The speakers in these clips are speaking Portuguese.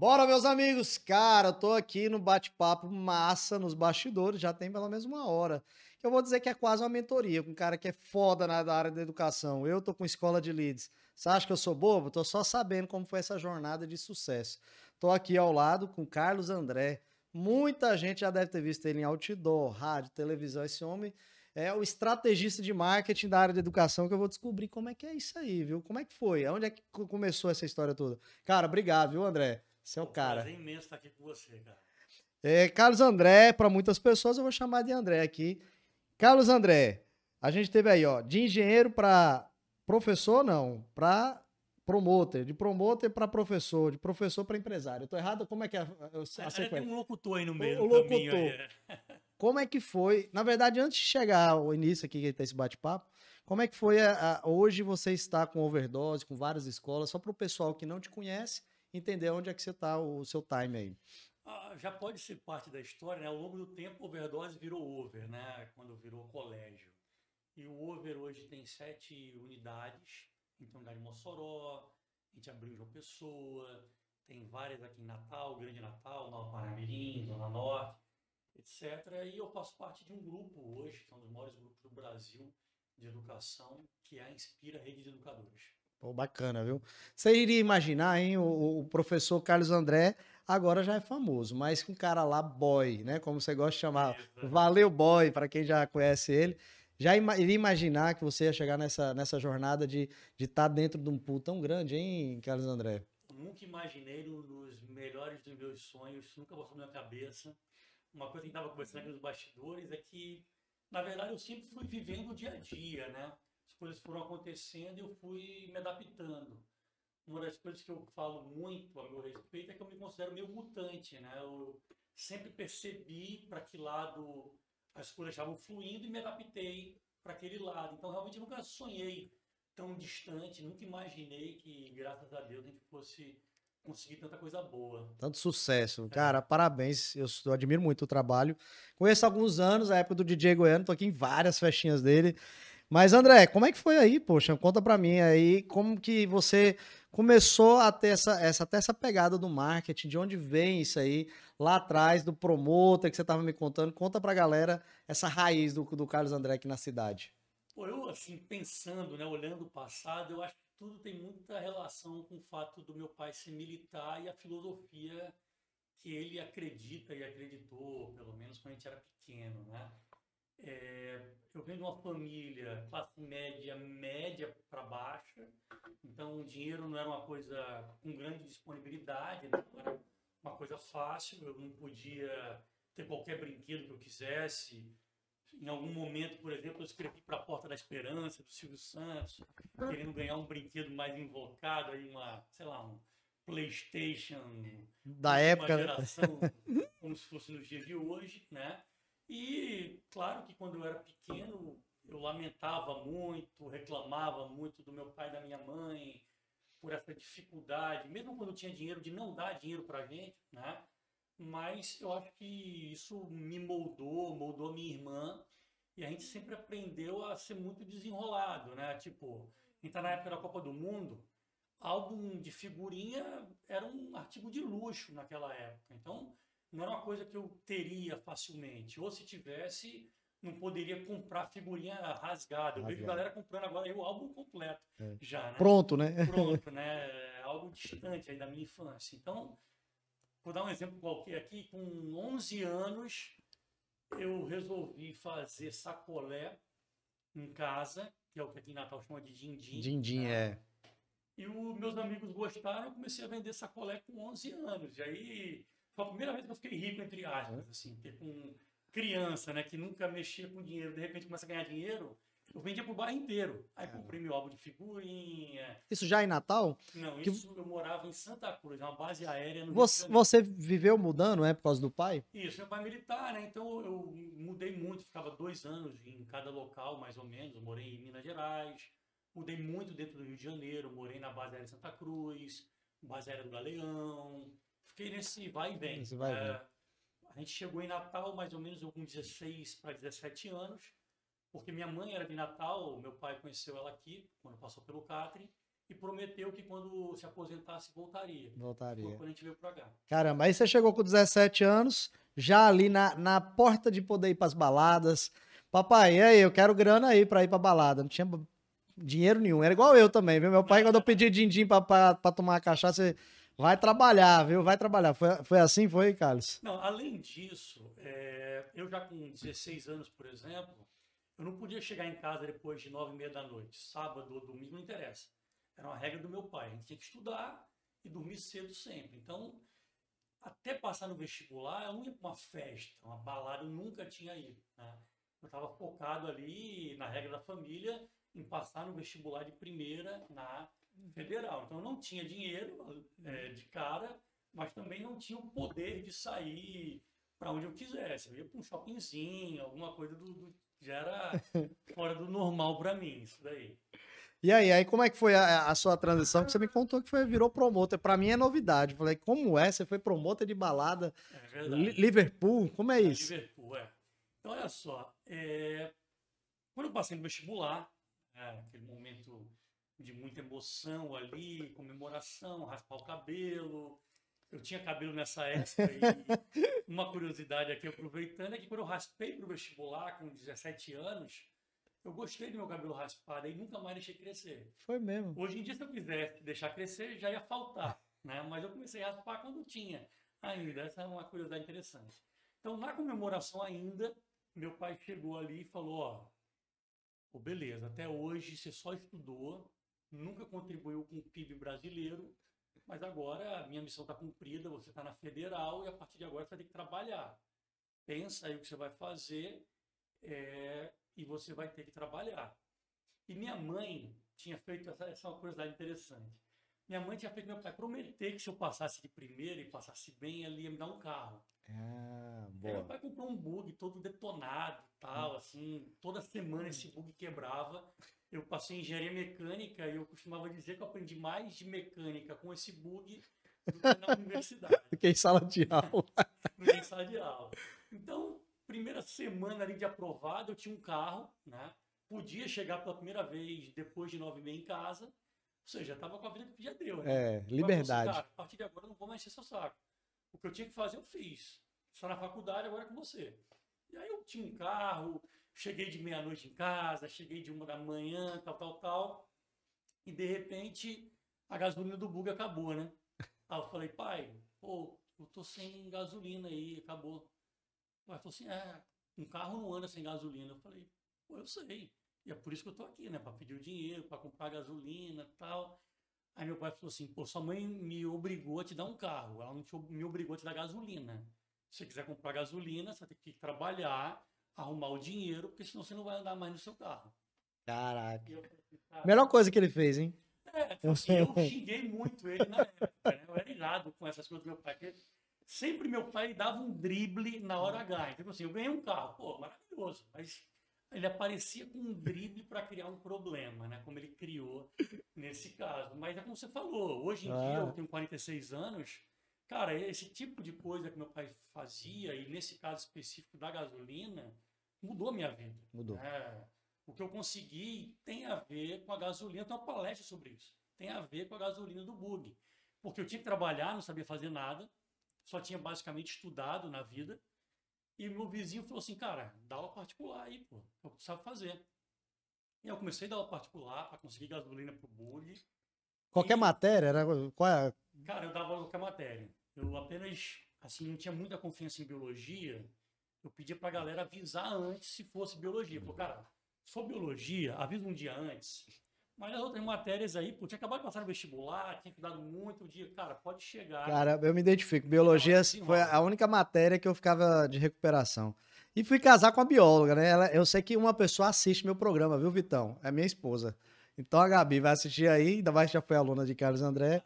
Bora, meus amigos! Cara, eu tô aqui no bate-papo massa nos bastidores, já tem pelo menos uma hora. Eu vou dizer que é quase uma mentoria com um cara que é foda na área da educação. Eu tô com escola de leads. Você acha que eu sou bobo? Tô só sabendo como foi essa jornada de sucesso. Tô aqui ao lado com Carlos André. Muita gente já deve ter visto ele em outdoor, rádio, televisão. Esse homem é o estrategista de marketing da área de educação que eu vou descobrir como é que é isso aí, viu? Como é que foi? Onde é que começou essa história toda? Cara, obrigado, viu, André? Você é o cara. É imenso estar aqui com você, cara. É, Carlos André, para muitas pessoas eu vou chamar de André aqui. Carlos André, a gente teve aí, ó, de engenheiro para professor, não, para promoter, de promoter para professor, de professor para empresário. Eu tô errado? Como é que é a, a, a Tem um locutor aí no meio o, do o caminho. Locutor. Como é que foi? Na verdade, antes de chegar ao início aqui desse bate-papo, como é que foi a, a, hoje você está com overdose, com várias escolas, só para o pessoal que não te conhece entender onde é que você está, o seu time aí. Ah, já pode ser parte da história, né? Ao longo do tempo, overdose virou over, né? Quando virou colégio. E o over hoje tem sete unidades, então unidade Mossoró, a gente abriu João Pessoa, tem várias aqui em Natal, Grande Natal, Nova Paramirim, Zona Norte etc. E eu faço parte de um grupo hoje, que é um dos maiores grupos do Brasil de educação, que é a Inspira Rede de Educadores. Pô, bacana, viu? Você iria imaginar, hein? O, o, professor Carlos André agora já é famoso, mas com um cara lá, boy, né? Como você gosta de chamar. Isso. Valeu, boy, para quem já conhece ele. Já ima iria imaginar que você ia chegar nessa, nessa jornada de estar tá dentro de um pool tão grande, hein, Carlos André? nunca imaginei um dos melhores dos meus sonhos, nunca passou na minha cabeça uma coisa que estava conversando aqui nos bastidores é que, na verdade, eu sempre fui vivendo o dia a dia, né? As coisas foram acontecendo e eu fui me adaptando. Uma das coisas que eu falo muito a meu respeito é que eu me considero meio mutante, né? Eu sempre percebi para que lado as coisas estavam fluindo e me adaptei para aquele lado. Então, realmente, nunca sonhei tão distante, nunca imaginei que, graças a Deus, a gente fosse conseguir tanta coisa boa. Tanto sucesso. É. Cara, parabéns. Eu, eu, admiro muito o trabalho. Conheço há alguns anos, a época do DJ Goiano, tô aqui em várias festinhas dele. Mas, André, como é que foi aí, poxa? Conta pra mim aí como que você começou a ter essa, essa, até essa pegada do marketing, de onde vem isso aí, lá atrás, do promotor que você tava me contando. Conta pra galera essa raiz do, do Carlos André aqui na cidade. Pô, eu, assim, pensando, né, olhando o passado, eu acho que tudo tem muita relação com o fato do meu pai ser militar e a filosofia que ele acredita e acreditou, pelo menos quando a gente era pequeno, né? É, eu venho de uma família classe média, média para baixa, então o dinheiro não era uma coisa com grande disponibilidade, né? não era uma coisa fácil, eu não podia ter qualquer brinquedo que eu quisesse, em algum momento, por exemplo, eu escrevi para a Porta da Esperança, do Silvio Santos, querendo ganhar um brinquedo mais invocado, aí uma, sei lá, um PlayStation da época, né? geração, como se fosse nos dias de hoje, né? E claro que quando eu era pequeno, eu lamentava muito, reclamava muito do meu pai e da minha mãe por essa dificuldade, mesmo quando eu tinha dinheiro, de não dar dinheiro para gente, né? mas eu acho que isso me moldou, moldou minha irmã, e a gente sempre aprendeu a ser muito desenrolado, né? Tipo, a gente na época da Copa do Mundo, álbum de figurinha era um artigo de luxo naquela época, então não era uma coisa que eu teria facilmente, ou se tivesse, não poderia comprar figurinha rasgada. Eu vejo galera comprando agora o álbum completo é. já, né? Pronto, né? Pronto, né? Algo distante aí da minha infância. Então, Vou dar um exemplo qualquer aqui. Com 11 anos, eu resolvi fazer sacolé em casa, que é o que aqui em Natal chama de din-din. Din-din, né? é. E os meus amigos gostaram, eu comecei a vender sacolé com 11 anos. E aí, foi a primeira vez que eu fiquei rico, entre aspas, assim, porque com criança, né, que nunca mexia com dinheiro, de repente começa a ganhar dinheiro, eu vendia pro bairro inteiro. Aí comprei meu álbum de figurinha. Isso já em Natal? Não, que... isso eu morava em Santa Cruz, uma base aérea no Você, você viveu mudando, é, por causa do pai? Isso, meu pai é militar, né? Então eu mudei muito, ficava dois anos em cada local, mais ou menos. Eu morei em Minas Gerais, mudei muito dentro do Rio de Janeiro, morei na base aérea de Santa Cruz, base aérea do Galeão. Fiquei nesse vai e vem. Vai vem. É, a gente chegou em Natal, mais ou menos, com 16 para 17 anos porque minha mãe era de Natal, meu pai conheceu ela aqui, quando passou pelo Catre, e prometeu que quando se aposentasse voltaria. Voltaria. Foi quando a gente veio pra cá. Caramba, aí você chegou com 17 anos, já ali na, na porta de poder ir pras baladas. Papai, e aí, eu quero grana aí pra ir pra balada. Não tinha dinheiro nenhum. Era igual eu também, viu? Meu pai, quando eu pedi din-din pra, pra, pra tomar cachaça, vai trabalhar, viu? Vai trabalhar. Foi, foi assim, foi, Carlos? Não, além disso, é, eu já com 16 anos, por exemplo, eu não podia chegar em casa depois de nove e meia da noite, sábado ou domingo, não interessa. Era uma regra do meu pai. A gente tinha que estudar e dormir cedo sempre. Então, até passar no vestibular, eu não ia para uma festa, uma balada, eu nunca tinha ido. Né? Eu estava focado ali na regra da família em passar no vestibular de primeira na federal. Então, não tinha dinheiro é, de cara, mas também não tinha o poder de sair para onde eu quisesse. Eu ia para um shoppingzinho, alguma coisa do, do já era fora do normal para mim, isso daí. E aí, aí como é que foi a, a, sua transição? Que você me contou que foi, virou promotor. Para mim é novidade. Falei, como é? Você foi promotor de balada? É verdade. Liverpool? Como é isso? É, Liverpool, é. Então, olha só. É... Quando eu passei no vestibular, é, aquele momento de muita emoção ali, comemoração, raspar o cabelo. Eu tinha cabelo nessa época e uma curiosidade aqui, aproveitando, é que quando eu raspei para o vestibular com 17 anos, eu gostei do meu cabelo raspado e nunca mais deixei crescer. Foi mesmo. Hoje em dia, se eu quisesse deixar crescer, já ia faltar. Né? Mas eu comecei a raspar quando tinha ainda. Essa é uma curiosidade interessante. Então, na comemoração ainda, meu pai chegou ali e falou, ó, oh, beleza, até hoje você só estudou, nunca contribuiu com o PIB brasileiro, mas agora a minha missão está cumprida, você está na federal e a partir de agora você vai ter que trabalhar. Pensa aí o que você vai fazer é, e você vai ter que trabalhar. E minha mãe tinha feito essa, essa é uma curiosidade interessante. Minha mãe tinha feito meu pai prometer que se eu passasse de primeira e passasse bem, ele ia me dar um carro. Ah, boa. meu pai comprou um bug todo detonado, tal, hum. assim, toda semana esse bug quebrava. Eu passei em engenharia mecânica e eu costumava dizer que eu aprendi mais de mecânica com esse bug do que na universidade. Do que em sala de aula. do que em sala de aula. Então, primeira semana ali de aprovado, eu tinha um carro, né? Podia chegar pela primeira vez depois de nove e meia em casa. Ou seja, estava com a vida que já deu. Né? É, liberdade. A partir de agora eu não vou mais ser seu saco. O que eu tinha que fazer, eu fiz. Só na faculdade, agora é com você. E aí eu tinha um carro, cheguei de meia-noite em casa, cheguei de uma da manhã, tal, tal, tal. E de repente a gasolina do bug acabou, né? Aí eu falei, pai, pô, eu tô sem gasolina aí, acabou. Ela falou assim: é, um carro não anda sem gasolina. Eu falei: pô, eu sei. E é por isso que eu tô aqui, né? Para pedir o dinheiro, para comprar gasolina tal. Aí meu pai falou assim: pô, sua mãe me obrigou a te dar um carro. Ela não te, me obrigou a te dar gasolina. Se você quiser comprar gasolina, você ter que trabalhar, arrumar o dinheiro, porque senão você não vai andar mais no seu carro. Caraca. Assim, Melhor coisa que ele fez, hein? É, assim, eu xinguei muito ele na época, né? Eu era irado com essas coisas do meu pai. Porque sempre meu pai dava um drible na hora H. Então, assim, eu ganhei um carro, pô, maravilhoso, mas ele aparecia com um drible para criar um problema, né? Como ele criou nesse caso. Mas é como você falou, hoje em ah. dia eu tenho 46 anos, cara, esse tipo de coisa que meu pai fazia, e nesse caso específico da gasolina, mudou a minha vida. Mudou. É, o que eu consegui tem a ver com a gasolina, tem uma palestra sobre isso. Tem a ver com a gasolina do bug. Porque eu tinha que trabalhar, não sabia fazer nada só tinha basicamente estudado na vida. E meu vizinho falou assim, cara, dá aula particular aí, pô, é o tu sabe fazer. E eu comecei a dar aula particular para conseguir gasolina pro bug. Qualquer e... matéria? Era... Qual é? Cara, eu dava qualquer matéria. Eu apenas, assim, não tinha muita confiança em biologia. Eu pedia pra galera avisar antes se fosse biologia. Falei, cara, se for biologia, avisa um dia antes. Mas as outras matérias aí, pô, tinha acabado de passar no vestibular, tinha estudado muito, o dia, cara, pode chegar. Cara, eu me identifico. Biologia foi a única matéria que eu ficava de recuperação. E fui casar com a bióloga, né? Ela, eu sei que uma pessoa assiste meu programa, viu, Vitão? É minha esposa. Então a Gabi vai assistir aí, ainda mais já foi aluna de Carlos André.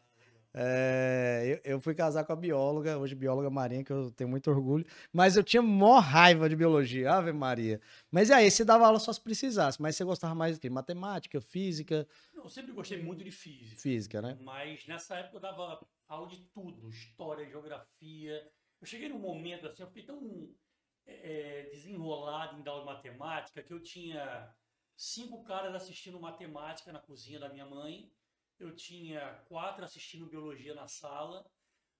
É, eu, eu, fui casar com a bióloga, hoje bióloga marinha, que eu tenho muito orgulho, mas eu tinha mó raiva de biologia, Ave Maria. Mas aí, você dava aula só se precisasse, mas você gostava mais de Matemática, física? Não, eu sempre gostei muito de física. Física, né? Mas nessa época eu dava aula de tudo, história, geografia. Eu cheguei num momento assim, eu fiquei tão é, desenrolado em dar aula de matemática que eu tinha cinco caras assistindo matemática na cozinha da minha mãe eu tinha quatro assistindo biologia na sala.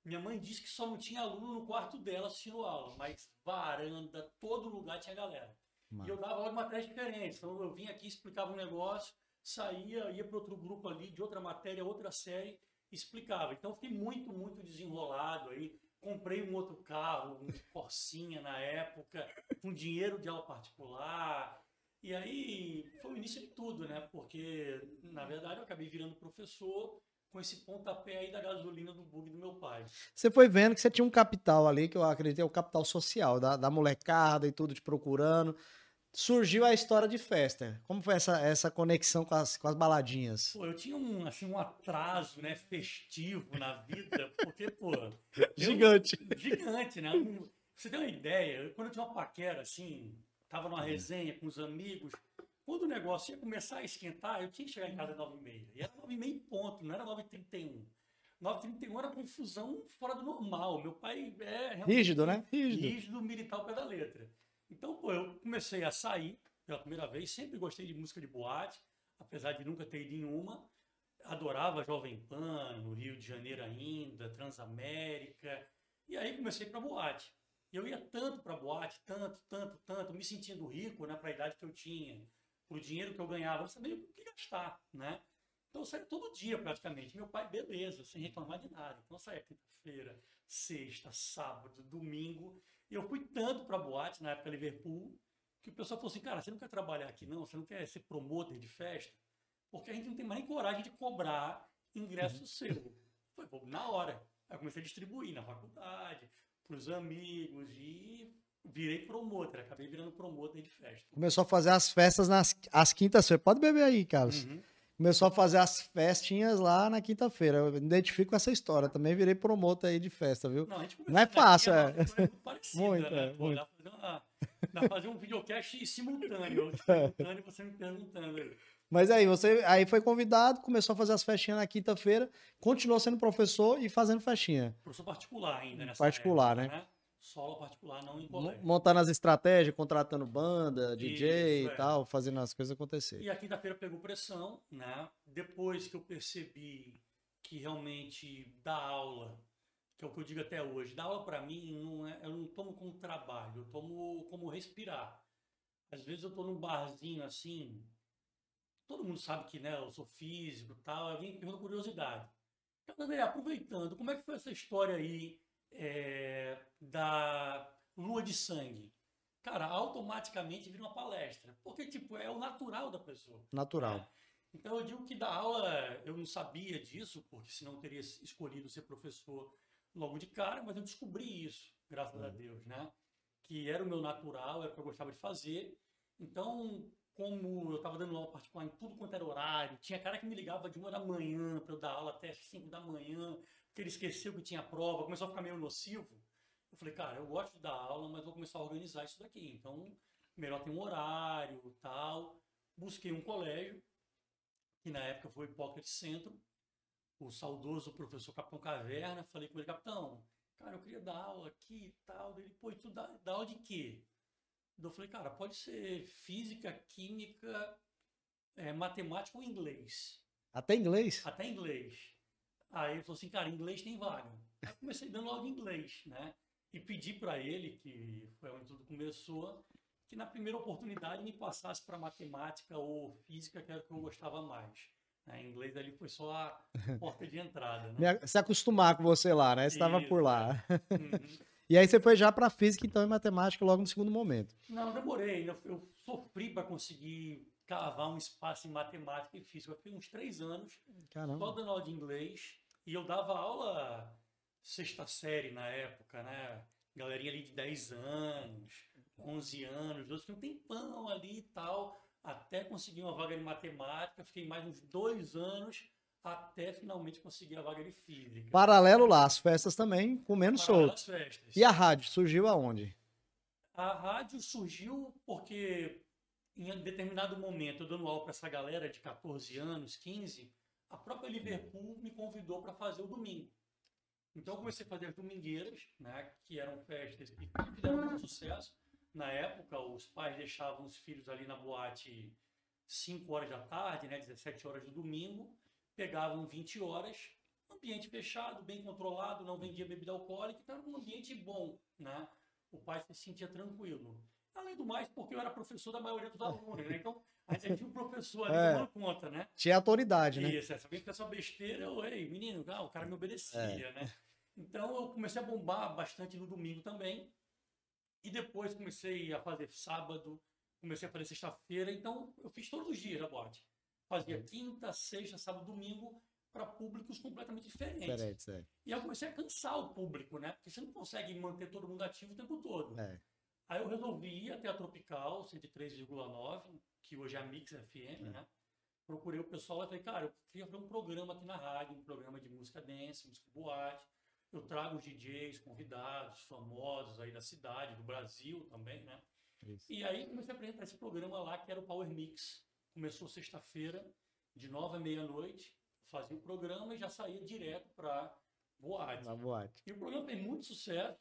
Minha mãe disse que só não tinha aluno no quarto dela assistindo aula, mas varanda, todo lugar tinha galera. E eu dava aula de matérias diferentes. Então eu vinha aqui, explicava um negócio, saía, ia para outro grupo ali de outra matéria, outra série, explicava. Então eu fiquei muito, muito desenrolado aí. Comprei um outro carro, um Corsinha na época, com dinheiro de aula particular. E aí foi o início de tudo, né? Porque, na verdade, eu acabei virando professor com esse pontapé aí da gasolina do bug do meu pai. Você foi vendo que você tinha um capital ali, que eu acredito é o capital social, da, da molecada e tudo te procurando surgiu a história de festa. Como foi essa, essa conexão com as, com as baladinhas? Pô, eu tinha um, assim, um atraso né, festivo na vida, porque, pô. gigante. Eu, gigante, né? você tem uma ideia, quando eu tinha uma paquera, assim, tava numa resenha com os amigos, quando o negócio ia começar a esquentar, eu tinha que chegar em casa às 9h30. E era 9h30 ponto, não era 9h31. 9h31 era confusão fora do normal. Meu pai é. Rígido, né? Rígido. Rígido, militar ao pé da letra. Então, pô, eu comecei a sair pela primeira vez, sempre gostei de música de boate, apesar de nunca ter ido em uma. Adorava Jovem Pan, no Rio de Janeiro ainda, Transamérica. E aí comecei para boate. Eu ia tanto para boate, tanto, tanto, tanto, me sentindo rico, né, para a idade que eu tinha, o dinheiro que eu ganhava, eu sabia o que gastar, né? Então eu saía todo dia praticamente. Meu pai, beleza, sem reclamar de nada. Então eu saía quinta-feira, sexta, sábado, domingo. E eu fui tanto para boate, na época Liverpool, que o pessoal falou assim: cara, você não quer trabalhar aqui não? Você não quer ser promotor de festa? Porque a gente não tem mais nem coragem de cobrar ingresso uhum. seu. Foi na hora. Aí eu comecei a distribuir na faculdade, para os amigos e virei promotor. Acabei virando promotor de festa. Começou a fazer as festas nas as quintas-feiras. Pode beber aí, Carlos. Uhum começou a fazer as festinhas lá na quinta-feira. Eu identifico essa história. Também virei promotor aí de festa, viu? Não, não é fácil, é. muito, né? é, muito. Dá dá fazer um videocast simultâneo. Simultâneo você me perguntando aí. Mas aí, você aí foi convidado, começou a fazer as festinhas na quinta-feira, continuou sendo professor e fazendo festinha. Professor particular ainda, nessa Particular, época, né? né? Solo particular, não em colégio. Montando as estratégias, contratando banda, DJ Isso, e é. tal, fazendo as coisas acontecer. E a quinta-feira pegou pressão, né? Depois que eu percebi que realmente dar aula, que é o que eu digo até hoje, dar aula para mim não é, eu não tomo como trabalho, eu tomo como respirar. Às vezes eu tô num barzinho assim, todo mundo sabe que, né, eu sou físico e tal, eu vim perguntando curiosidade. Então, André, aproveitando, como é que foi essa história aí é, da lua de sangue, cara, automaticamente vira uma palestra. Porque, tipo, é o natural da pessoa. Natural. Né? Então, eu digo que da aula, eu não sabia disso, porque senão eu teria escolhido ser professor logo de cara, mas eu descobri isso, graças a uhum. Deus, né? Que era o meu natural, era o que eu gostava de fazer. Então, como eu estava dando aula particular em tudo quanto era horário, tinha cara que me ligava de uma da manhã para eu dar aula até cinco da manhã, porque ele esqueceu que tinha prova, começou a ficar meio nocivo. Eu falei, cara, eu gosto de dar aula, mas vou começar a organizar isso daqui. Então, melhor ter um horário, tal. Busquei um colégio, que na época foi Pocket Centro, o saudoso professor Capitão Caverna. Falei com ele, capitão, cara, eu queria dar aula aqui e tal. Ele, pô, e tu dá, dá aula de quê? Eu falei, cara, pode ser física, química, é, matemática ou inglês. Até inglês? Até inglês. Aí ele falou assim, cara, inglês tem vaga. Aí comecei dando aula de inglês, né? E pedi para ele, que foi onde tudo começou, que na primeira oportunidade me passasse para matemática ou física, que era o que eu gostava mais. Né? Inglês ali foi só a porta de entrada. Né? Se acostumar com você lá, né? Você estava por lá. É. Uhum. E aí você foi já para física, então, e matemática logo no segundo momento. Não, demorei. Eu, eu sofri para conseguir cavar um espaço em matemática e física. Eu fiquei uns três anos Caramba. só dando aula de inglês. E eu dava aula sexta série na época, né? Galerinha ali de 10 anos, 11 anos, 12, um tempão ali e tal, até conseguir uma vaga de matemática. Fiquei mais uns dois anos até finalmente conseguir a vaga de física. Paralelo lá, as festas também, comendo solto. festas. E a rádio surgiu aonde? A rádio surgiu porque em determinado momento, eu dando aula para essa galera de 14 anos, 15, a própria Liverpool me convidou para fazer o domingo. Então eu comecei a fazer as domingueiras, né, que eram festas que fizeram muito sucesso. Na época, os pais deixavam os filhos ali na boate 5 horas da tarde, né, 17 horas do domingo, pegavam 20 horas, ambiente fechado, bem controlado, não vendia bebida alcoólica, então era um ambiente bom, né? O pai se sentia tranquilo. Além do mais, porque eu era professor da maioria dos alunos, né? Então, a gente tinha um professor ali É. tomando conta, né? Tinha autoridade, né? Isso, é, se alguém fizesse uma besteira, eu, ei, menino, ah, o cara me obedecia, né? Então eu comecei a bombar bastante no domingo também. E depois comecei a fazer sábado, comecei a fazer sexta-feira. Então eu fiz todos os dias a boate. Fazia quinta, sexta, sábado, domingo, para públicos completamente diferentes. Diferente, é. E eu comecei a cansar o público, né? Porque você não consegue manter todo mundo ativo o tempo todo. É. Aí eu resolvi ir até a Tropical, 103,9, que hoje é a Mix FM, né? Procurei o pessoal e falei, cara, eu queria fazer um programa aqui na rádio, um programa de música dance, música boate. Eu trago os DJs, convidados, famosos aí da cidade, do Brasil também, né? Isso. E aí comecei a apresentar esse programa lá, que era o Power Mix. Começou sexta-feira, de nove à meia-noite, fazia o programa e já saía direto para boate. Na boate. E o programa fez muito sucesso.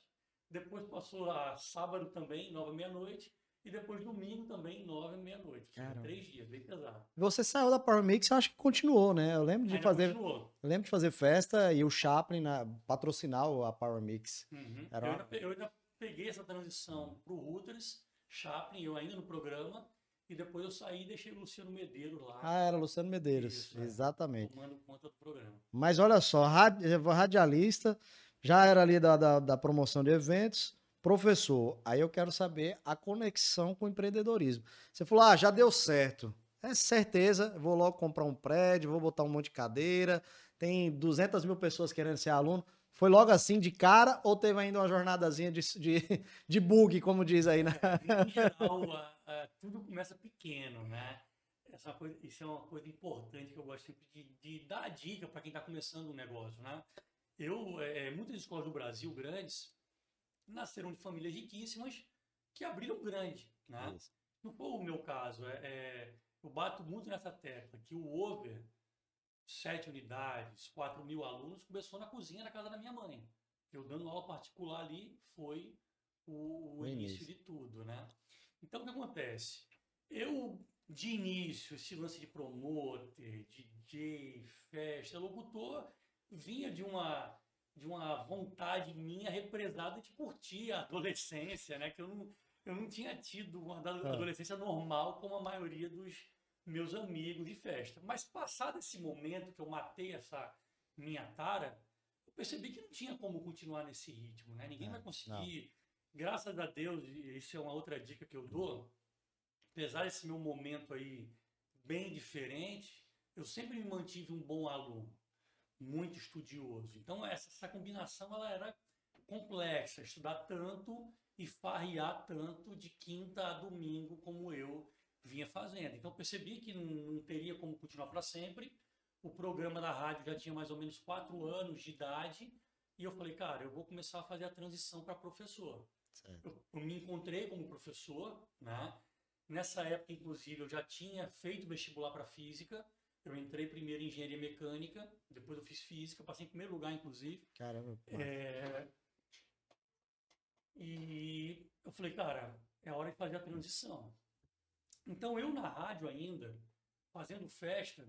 Depois passou a sábado também, nove à meia-noite. E depois domingo também, nove à meia-noite. Caramba. Três dias, bem pesado. Você saiu da Power Mix, eu acho que continuou, né? Eu lembro de Ainda fazer, continuou. eu lembro de fazer festa e o Chaplin na, patrocinar o- a Power Mix. Uhum. Era Eu, ainda, eu ainda peguei essa transição pro Reuters, Chaplin, eu ainda no programa. E depois eu saí e deixei o Luciano Medeiros lá, Ah, era Luciano Medeiros, Isso, é. exatamente. tomando conta do programa. Mas olha só, radi- radialista, já era ali da, da, da promoção de eventos, professor. Aí eu quero saber a conexão com o empreendedorismo. Você falou, ah, já deu certo. É certeza, vou logo comprar um prédio, vou botar um monte de cadeira, tem 200 mil pessoas querendo ser aluno. Foi logo assim de cara ou teve ainda uma jornadazinha de, de, de bug, como diz aí, né? Em geral, tudo começa pequeno, né? Essa coisa, isso é uma coisa importante que eu gosto sempre de, de dar dica para quem está começando um negócio, né? Eu, é, muitas escolas do Brasil grandes nasceram de famílias riquíssimas que abriram grande, né? Não foi o meu caso. É, é, eu bato muito nessa tecla que o over, sete unidades, 4 mil alunos, começou na cozinha da casa da minha mãe. Eu dando aula particular ali foi o, o O início início. de tudo, né? Então, o que acontece? Eu, de início, esse lance de promoter, DJ, festa, locutor, vinha de uma de uma vontade minha represada de curtir a adolescência, né? Que eu não, eu não tinha tido uma É. adolescência normal como a maioria dos meus amigos de festa. Mas passado esse momento que eu matei essa minha tara, eu percebi que não tinha como continuar nesse ritmo, né? Ninguém É, vai conseguir. Graças a Deus, e isso é uma outra dica que eu dou, apesar desse meu momento aí bem diferente, eu sempre me mantive um bom aluno, muito estudioso. Então essa, essa combinação ela era complexa, estudar tanto e farrear tanto de quinta a domingo como eu vinha fazendo. Então percebi que não, não teria como continuar para sempre. O programa da rádio já tinha mais ou menos quatro anos de idade e eu falei, cara, eu vou começar a fazer a transição para professor. Eu, eu me encontrei como professor, né? Nessa época, inclusive, eu já tinha feito vestibular para física. Eu entrei primeiro em engenharia mecânica, depois eu fiz física, passei em primeiro lugar, inclusive. Caramba. É, E eu falei, cara, é hora de fazer a transição. Então, eu na rádio ainda, fazendo festa,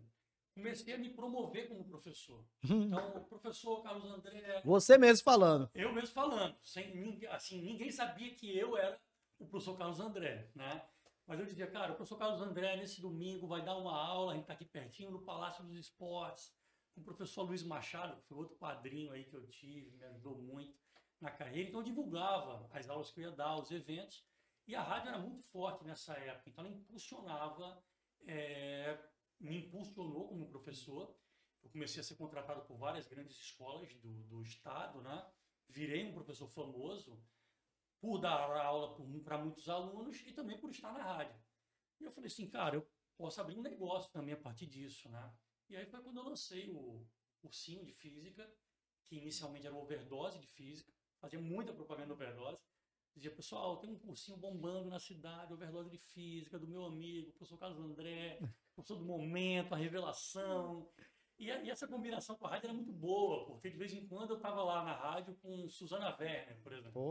comecei a me promover como professor. Então, o professor Carlos André, Você mesmo falando. eu mesmo falando, sem ninguém, assim, ninguém sabia que eu era o professor Carlos André, né? Mas eu dizia, cara, o professor Carlos André nesse domingo vai dar uma aula, a gente está aqui pertinho no Palácio dos Esportes, com o professor Luiz Machado, que foi outro padrinho aí que eu tive, me ajudou muito na carreira. Então eu divulgava as aulas que eu ia dar, os eventos, e a rádio era muito forte nessa época, então ela impulsionava, eh, me impulsionou como professor. Eu comecei a ser contratado por várias grandes escolas do, do estado, né? Virei um professor famoso por dar aula para muitos alunos e também por estar na rádio. E eu falei assim, cara, eu posso abrir um negócio também a partir disso, né? E aí foi quando eu lancei o cursinho de física, que inicialmente era overdose de física, fazia muita propaganda overdose. Dizia, pessoal, tem um cursinho bombando na cidade, overdose de física, do meu amigo, professor Carlos André, professor do momento, a revelação. E, e essa combinação com a rádio era muito boa, porque de vez em quando eu estava lá na rádio com Suzana Werner, por exemplo.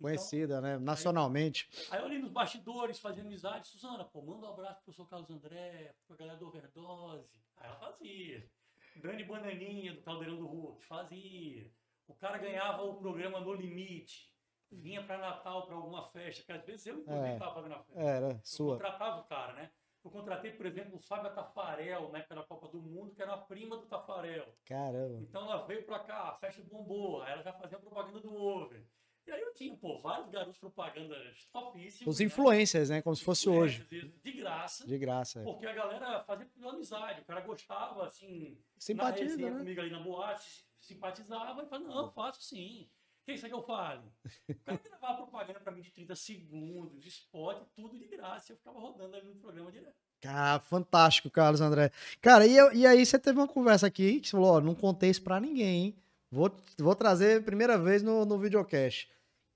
Então, conhecida, né? Nacionalmente. Aí eu ali nos bastidores, fazia amizade. Suzana, pô, manda um abraço pro professor Carlos André, pra galera do Overdose. Aí ela fazia. Dani Bananinha, do Caldeirão do Hulk, fazia. O cara ganhava o programa No Limite. Vinha para Natal, para alguma festa, que às vezes eu, inclusive, É. estava fazendo a festa. Era, Eu sua. contratava o cara, né? Eu contratei, por exemplo, o Fábio Tafarel, época da Copa do Mundo, que era a prima do Tafarel. Caramba. Então ela veio pra cá, a festa bombou, aí ela já fazia propaganda do Over. E aí eu tinha, pô, vários garotos propagandas topíssimos. Os né? influencers, né? Como se fosse hoje. De graça. De graça. é. Porque a galera fazia por amizade, o cara gostava, assim, na Simpatiza, resenha né? comigo ali na boate, simpatizava e falava, não, faço sim. O que isso aí que eu falo? O cara gravava propaganda pra mim de 30 segundos, spot, tudo de graça. Eu ficava rodando ali no programa direto. Cara, fantástico, Carlos André. Cara, e, eu- e aí você teve uma conversa aqui que você falou, ó, não contei isso pra ninguém, hein? Vou, vou trazer primeira vez no, no videocast.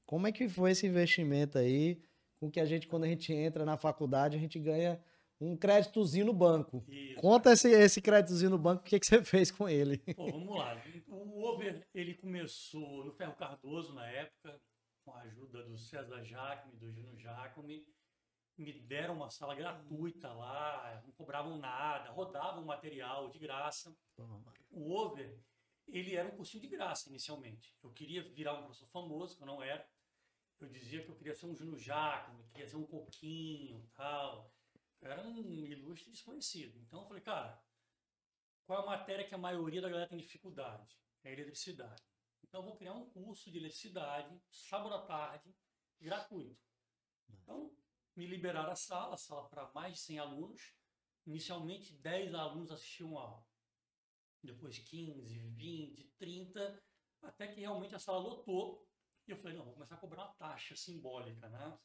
Como é que foi esse investimento aí? Com que a gente, quando a gente entra na faculdade, a gente ganha um créditozinho no banco. E, Conta esse, esse créditozinho no banco, o que, que você fez com ele? pô, vamos lá. O Over, ele começou no Ferro Cardoso na época, com a ajuda do César Jacome, do Júnior Jacome. Me deram uma sala gratuita lá, não cobravam nada, rodavam material de graça. o over, ele era um cursinho de graça inicialmente. Eu queria virar um professor famoso, que eu não era. Eu dizia que eu queria ser um Júnior Jacome, queria ser um Coquinho tal. Eu era um ilustre desconhecido. Então eu falei, cara, qual é a matéria que a maioria da galera tem dificuldade? É a eletricidade. Então eu vou criar um curso de eletricidade, sábado à tarde, gratuito. Então, me liberaram a sala, a sala para mais de 100 alunos. Inicialmente, 10 alunos assistiam a aula depois 15, 20, 30, até que realmente a sala lotou. E eu falei, não, vou começar a cobrar uma taxa simbólica, né?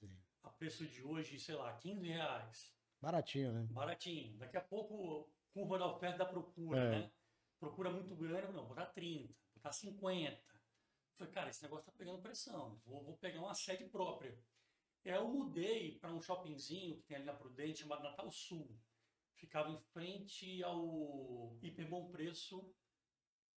A preço de hoje, sei lá, 15 reais. Baratinho, né? Baratinho. Daqui a pouco, curva da oferta da procura, É. né? Procura muito grande, não, vou botar 30, vou botar 50. Eu falei, cara, esse negócio tá pegando pressão, vou, vou pegar uma sede própria. E aí eu mudei para um shoppingzinho que tem ali na Prudente, chamado Natal Sul. Ficava em frente ao Hiper Bom Preço.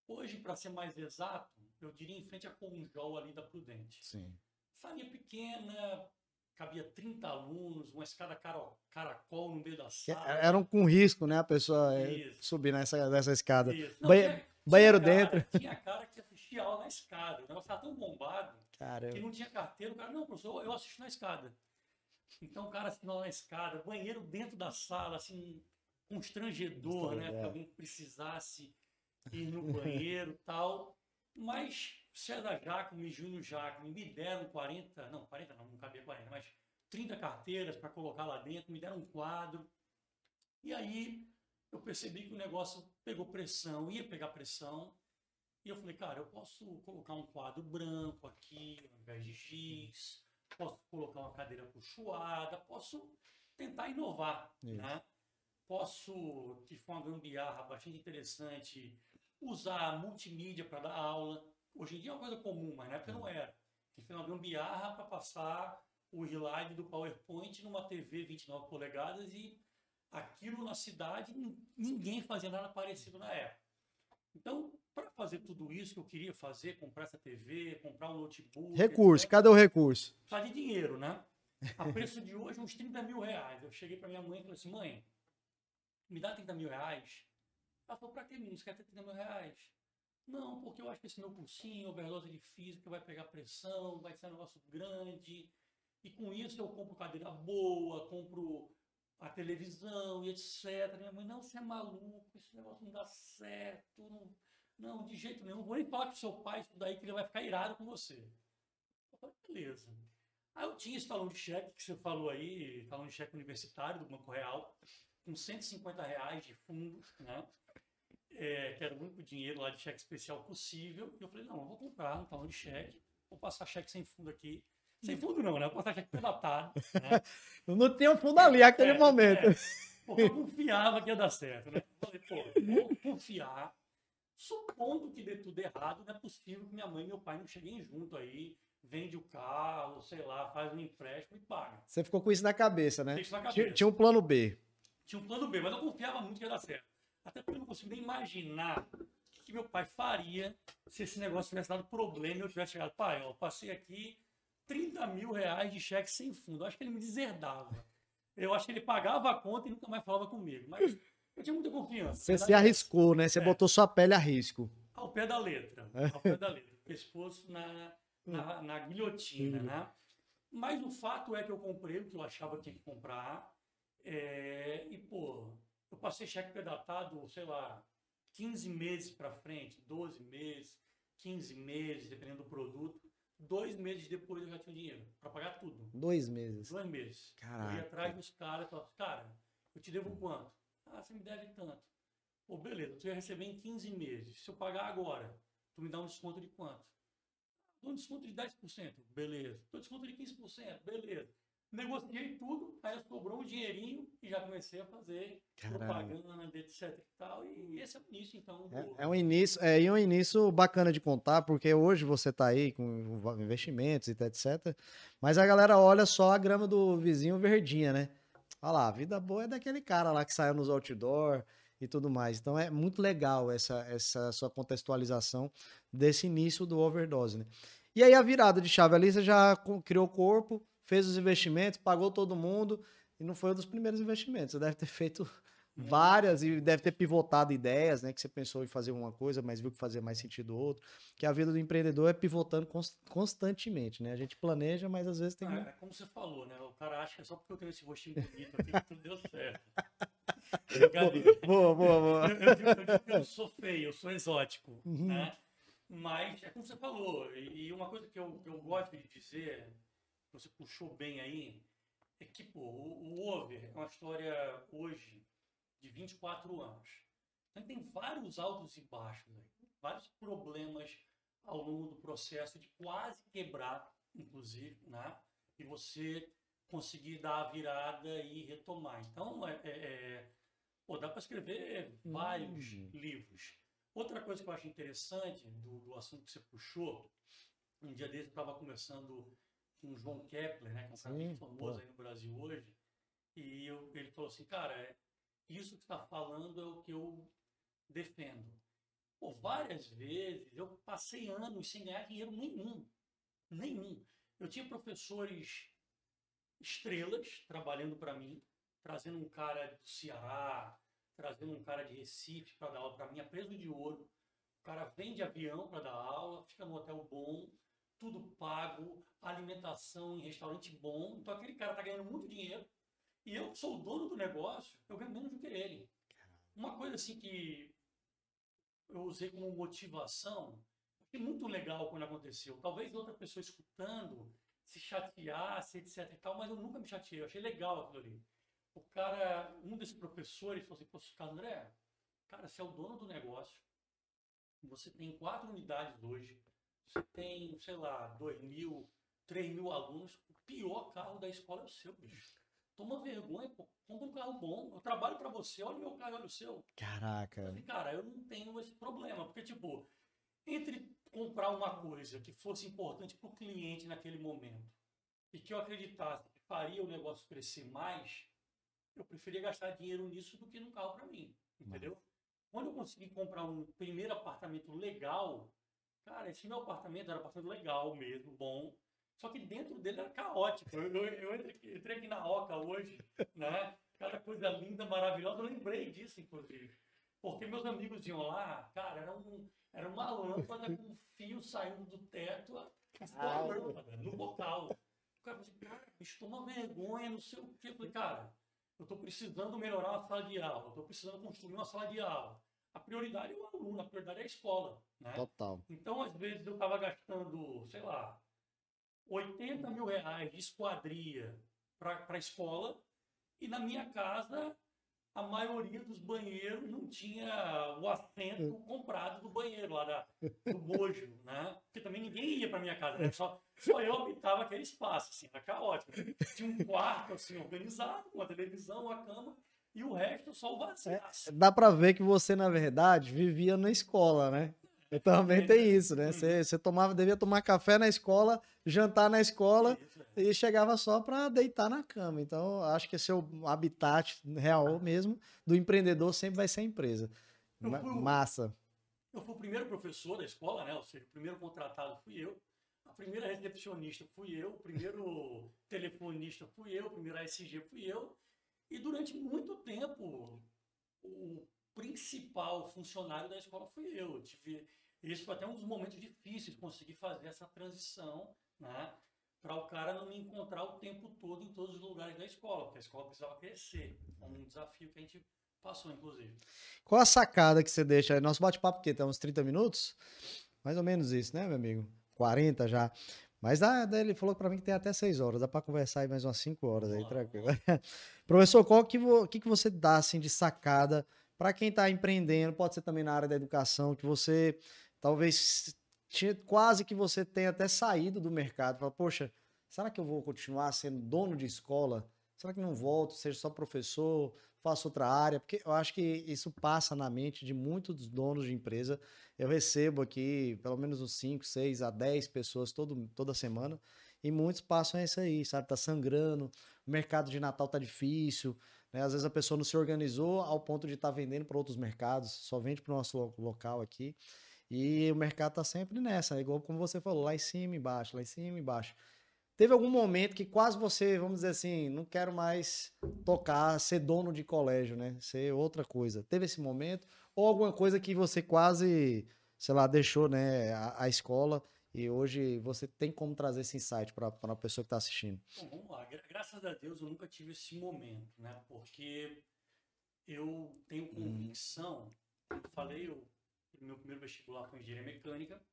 Hoje, para ser mais exato, eu diria em frente à Conjol ali da Prudente. Sim. Salinha pequena, cabia 30 alunos, uma escada caracol no meio da Que sala. Era um com risco, né? A pessoa é, Isso. subir nessa, nessa escada. Não, Banhe- tinha- tinha banheiro cara- dentro. Tinha cara que assistia aula na escada. O negócio estava tão bombado que Caramba. não tinha carteira. O cara, não, professor, eu assisto na escada. Então o cara assistindo na escada, banheiro dentro da sala, assim, constrangedor, né? Que alguém precisasse ir no banheiro tal. Mas César Jacome e Júnior Jacome me deram 40, não, 40 não, não cabia 40, mas 30 carteiras para colocar lá dentro, me deram um quadro. E aí eu percebi que o negócio pegou pressão, ia pegar pressão. E eu falei, cara, eu posso colocar um quadro branco aqui, ao invés de giz, posso colocar uma cadeira puxoada, posso tentar inovar, Isso. né? Posso, que foi uma gambiarra bastante interessante, usar multimídia para dar aula. Hoje em dia é uma coisa comum, mas na época não era. Que foi uma gambiarra para passar o slide do PowerPoint numa TV 29 polegadas e aquilo na cidade nin- ninguém fazia nada parecido na época. Então, para fazer tudo isso que eu queria fazer, comprar essa TV, comprar um notebook, Recurso, etc., cadê o recurso? precisa de dinheiro, né? A preço de hoje, uns 30 mil reais. Eu cheguei para minha mãe e falei assim, mãe, me dá 30 mil reais? Ela falou, pra que, menino? Você quer ter 30 mil reais? Não, porque eu acho que esse meu cursinho, overdose de física, vai pegar pressão, vai ser um negócio grande. E com isso eu compro cadeira boa, compro a televisão e etc. Minha mãe, não, você é maluco, esse negócio não dá certo. Não, não de jeito nenhum. Vou nem falar com seu pai isso daí, que ele vai ficar irado com você. Eu falei, beleza. Aí eu tinha esse talão de cheque que você falou aí, talão de cheque universitário do Banco Real, com 150 reais de fundo, né? É, que era o único dinheiro lá de cheque especial possível. E eu falei, não, eu vou comprar um talão de cheque, vou passar cheque sem fundo aqui. Sem fundo não, né? Vou passar cheque predatado, né? Não tinha fundo ali naquele É, momento. é. Porque eu confiava que ia dar certo, né? Eu falei, pô, vou confiar. Supondo que dê tudo errado, não é possível que minha mãe e meu pai não cheguem junto aí, vende o carro, sei lá, faz um empréstimo e paga. Você ficou com isso na cabeça, né? Isso na cabeça. tinha um plano B. Tinha um plano B, mas eu confiava muito que ia dar certo. Até porque eu não consigo nem imaginar o que, que meu pai faria se esse negócio tivesse dado problema e eu tivesse chegado, pai, eu passei aqui 30 mil reais de cheque sem fundo. Eu acho que ele me deserdava. Eu acho que ele pagava a conta e nunca mais falava comigo. Mas Eu tinha muita confiança. Você se arriscou, né? Você é. botou sua pele a risco. Ao pé da letra. Ao pé da letra. Pescoço na, na, na guilhotina, uhum. né? Mas o fato é que eu comprei o que eu achava que tinha que comprar. É, e, pô, eu passei cheque predatado, sei lá, 15 meses para frente, 12 meses, 15 meses, dependendo do produto. Dois meses depois eu já tinha dinheiro para pagar tudo. Dois meses? Dois meses. Caraca. Eu ia atrás dos caras e falava, cara, eu te devo quanto? Ah, você me deve tanto. Pô, beleza, tu ia receber em 15 meses. Se eu pagar agora, tu me dá um desconto de quanto? Dou um desconto de 10%, beleza. Dou desconto de 15%, beleza. Negociei tudo, aí sobrou um dinheirinho e já comecei a fazer Caramba. propaganda, etc e tal. E esse é o início, então. É, é, um início, é um início bacana de contar, porque hoje você está aí com investimentos e etc. Mas a galera olha só a grama do vizinho verdinha, né? Olha lá, a vida boa é daquele cara lá que saiu nos outdoor e tudo mais. Então é muito legal essa, essa sua contextualização desse início do overdose, né? E aí a virada de chave ali, você já criou o corpo, fez os investimentos, pagou todo mundo, e não foi um dos primeiros investimentos. Você deve ter feito uhum. várias e deve ter pivotado ideias, né? Que você pensou em fazer uma coisa, mas viu que fazia mais sentido outra. Que a vida do empreendedor é pivotando constantemente, né? A gente planeja, mas às vezes tem. Ah, é como você falou, né? O cara acha que é só porque eu tenho esse rostinho bonito aqui que tudo deu certo. boa, boa, boa. Eu, eu, digo, eu, digo, que eu sou feio, eu sou exótico, uhum. né? Mas é como você falou, e uma coisa que eu, que eu gosto de dizer, você puxou bem aí, é que pô, o, o Over é uma história hoje de 24 anos. Então tem vários altos e baixos, né? vários problemas ao longo do processo de quase quebrar, inclusive, né? E você conseguir dar a virada e retomar. Então, é, é, é pô, dá para escrever vários uhum. livros. Outra coisa que eu acho interessante do, do assunto que você puxou, um dia desse eu estava conversando com o João Kepler, né, que é um cara muito famoso aí no Brasil hoje, e eu, ele falou assim, cara, é, isso que está falando é o que eu defendo. Pô, várias vezes eu passei anos sem ganhar dinheiro nenhum. Nenhum. Eu tinha professores estrelas trabalhando para mim, trazendo um cara do Ceará, trazendo um cara de Recife para dar aula para mim, a preso de ouro. O cara vem de avião para dar aula, fica no hotel bom, tudo pago, alimentação em restaurante bom. Então aquele cara tá ganhando muito dinheiro. E eu sou o dono do negócio, eu ganho menos do que ele. Uma coisa assim que eu usei como motivação, foi muito legal quando aconteceu. Talvez outra pessoa escutando se chateasse, etc e tal, mas eu nunca me chateei. Eu achei legal aquilo ali. O cara, um desses professores falou assim, Poxa, André, cara, você é o dono do negócio, você tem quatro unidades hoje, você tem, sei lá, dois mil, três mil alunos, o pior carro da escola é o seu, bicho. Toma vergonha, pô. Compra um carro bom. Eu trabalho para você, olha o meu carro, olha o seu. Caraca. Cara, eu não tenho esse problema. Porque, tipo, entre comprar uma coisa que fosse importante para o cliente naquele momento e que eu acreditasse que faria o negócio crescer mais, eu preferia gastar dinheiro nisso do que num carro para mim, entendeu? Quando eu consegui comprar um primeiro apartamento legal, cara, esse meu apartamento era um apartamento legal mesmo, bom, só que dentro dele era caótico. Eu, eu, eu entrei, entrei, aqui na Oca hoje, né? Cada coisa linda, maravilhosa, eu lembrei disso, inclusive. Porque meus amigos iam lá, cara, era, um, era uma lâmpada com um fio saindo do teto, a lâmpada, no bocal. O cara falou assim, cara, bicho, toma vergonha, não sei o quê. Eu falei, cara, eu estou precisando melhorar a sala de aula, estou precisando construir uma sala de aula. A prioridade é o aluno, a prioridade é a escola. Né? Total. Então, às vezes, eu estava gastando, sei lá, 80 mil reais de esquadria para a escola e na minha casa a maioria dos banheiros não tinha o assento comprado do banheiro lá da, do bojo, né? Porque também ninguém ia para minha casa, né? só, só eu habitava aquele espaço, assim, era caótico. Tinha um quarto assim organizado, com a televisão, a cama e o resto só o vazio. É, dá para ver que você na verdade vivia na escola, né? Eu também tem isso, né? Você, uhum. você tomava, devia tomar café na escola, jantar na escola é. e chegava só para deitar na cama. Então, acho que esse é o habitat real mesmo do empreendedor sempre vai ser a empresa. Massa. Eu fui o primeiro professor da escola, né? Ou seja, o primeiro contratado fui eu. A primeira recepcionista fui eu, o primeiro telefonista fui eu, o primeiro ASG fui eu. E durante muito tempo o principal funcionário da escola fui eu. eu tive, esse foi até um dos momentos difíceis, conseguir fazer essa transição, né? Para o cara não me encontrar o tempo todo em todos os lugares da escola, porque a escola precisava crescer. Foi um desafio que a gente passou, inclusive. Qual a sacada que você deixa? Nosso bate-papo, que tem uns 30 minutos? Mais ou menos isso, né, meu amigo? 40 já. Mas dá, ele falou para mim que tem até 6 horas, dá para conversar aí mais umas 5 horas aí, tranquilo. Professor, qual que, vo, que, que você dá assim de sacada para quem está empreendendo, pode ser também na área da educação, que você talvez quase que você tenha até saído do mercado, fala, poxa, será que eu vou continuar sendo dono de escola? Será que não volto, seja só professor, faço outra área? Porque eu acho que isso passa na mente de muitos donos de empresa. Eu recebo aqui pelo menos uns 5, 6 a 10 pessoas todo, toda semana e muitos passam isso aí, sabe? Tá sangrando, o mercado de Natal tá difícil, né? Às vezes a pessoa não se organizou ao ponto de estar tá vendendo para outros mercados, só vende para o nosso local aqui. E o mercado tá sempre nessa, igual como você falou, lá em cima embaixo, lá em cima embaixo. Teve algum momento que quase você, vamos dizer assim, não quero mais tocar, ser dono de colégio, né? Ser outra coisa. Teve esse momento? Ou alguma coisa que você quase, sei lá, deixou né, a, a escola e hoje você tem como trazer esse insight para a pessoa que está assistindo? Bom, vamos lá. Graças a Deus eu nunca tive esse momento, né? Porque eu tenho uhum. convicção. Eu falei, o meu primeiro vestibular foi engenharia mecânica,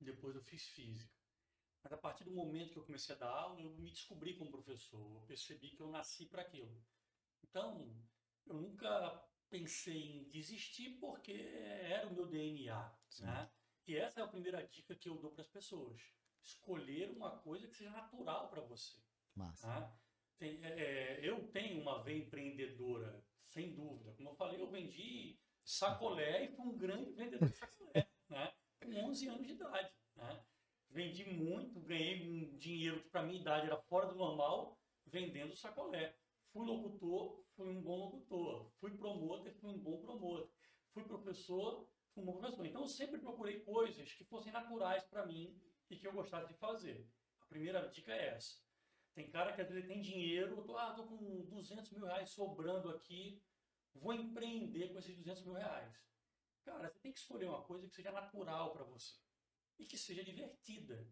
depois eu fiz física. Mas a partir do momento que eu comecei a dar aula, eu me descobri como professor. Eu percebi que eu nasci para aquilo. Então, eu nunca pensei em desistir porque era o meu DNA, né? E essa é a primeira dica que eu dou para as pessoas. Escolher uma coisa que seja natural para você. Massa. Né? Tem, é, é, eu tenho uma veia empreendedora, sem dúvida. Como eu falei, eu vendi sacolé e fui um grande vendedor de sacolé, né? com 11 anos de idade. Né? Vendi muito, ganhei um dinheiro que para minha idade era fora do normal, vendendo sacolé. Fui locutor, fui um bom locutor. Fui promotor, fui um bom promotor. Fui professor, fui um bom professor. Então eu sempre procurei coisas que fossem naturais para mim e que eu gostasse de fazer. A primeira dica é essa. Tem cara que às vezes tem dinheiro, tô, ah, tô com 200 mil reais sobrando aqui, vou empreender com esses 200 mil reais. Cara, você tem que escolher uma coisa que seja natural para você e que seja divertida.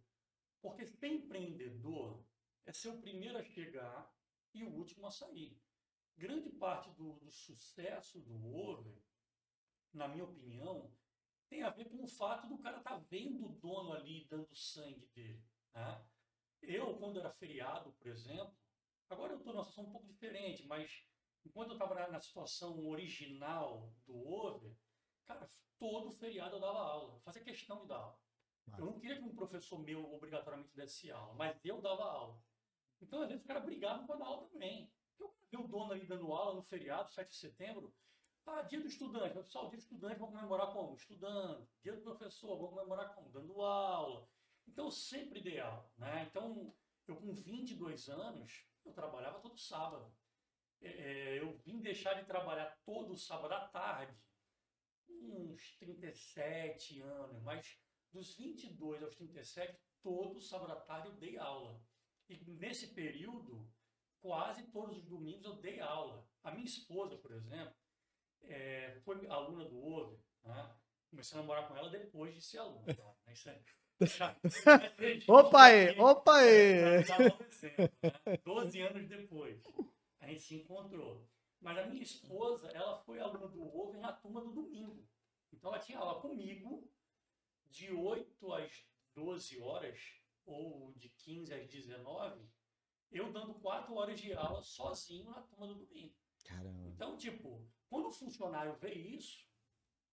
Porque ser empreendedor é ser o primeiro a chegar e o último a sair. Grande parte do, do sucesso do over, na minha opinião, tem a ver com o fato do cara estar tá vendo o dono ali dando sangue dele. Né? Eu, quando era feriado, por exemplo, agora eu estou numa situação um pouco diferente, mas enquanto eu estava na, situação original do over, cara, todo feriado eu dava aula, fazia questão de dar aula. Eu não queria que um professor meu obrigatoriamente desse aula, mas eu dava aula. Então, às vezes, o cara brigava para dar aula também. Eu vi o dono ali dando aula no feriado, 7 de setembro. Ah, dia do estudante. Pessoal, dia do estudante vão comemorar como? Estudando. Dia do professor, vão comemorar como? Dando aula. Então, sempre dei aula. Né? Então, eu com 22 anos, eu trabalhava todo sábado. É, é eu vim deixar de trabalhar todo sábado à tarde, uns 37 anos, mas dos 22 aos 37, todo sábado à tarde eu dei aula. E nesse período, quase todos os domingos eu dei aula. A minha esposa, por exemplo, é, foi aluna do OVE. Né? Comecei a namorar com ela depois de ser aluna. Tá? Isso é, opa aí, opa aí! 12 anos depois, a gente se encontrou. Mas a minha esposa, ela foi aluna do OVE na turma do domingo. Então ela tinha aula comigo de 8 às 12 horas, ou de 15 às 19, eu dando 4 horas de aula sozinho na turma do domingo. Caramba. Então, tipo, quando o funcionário vê isso,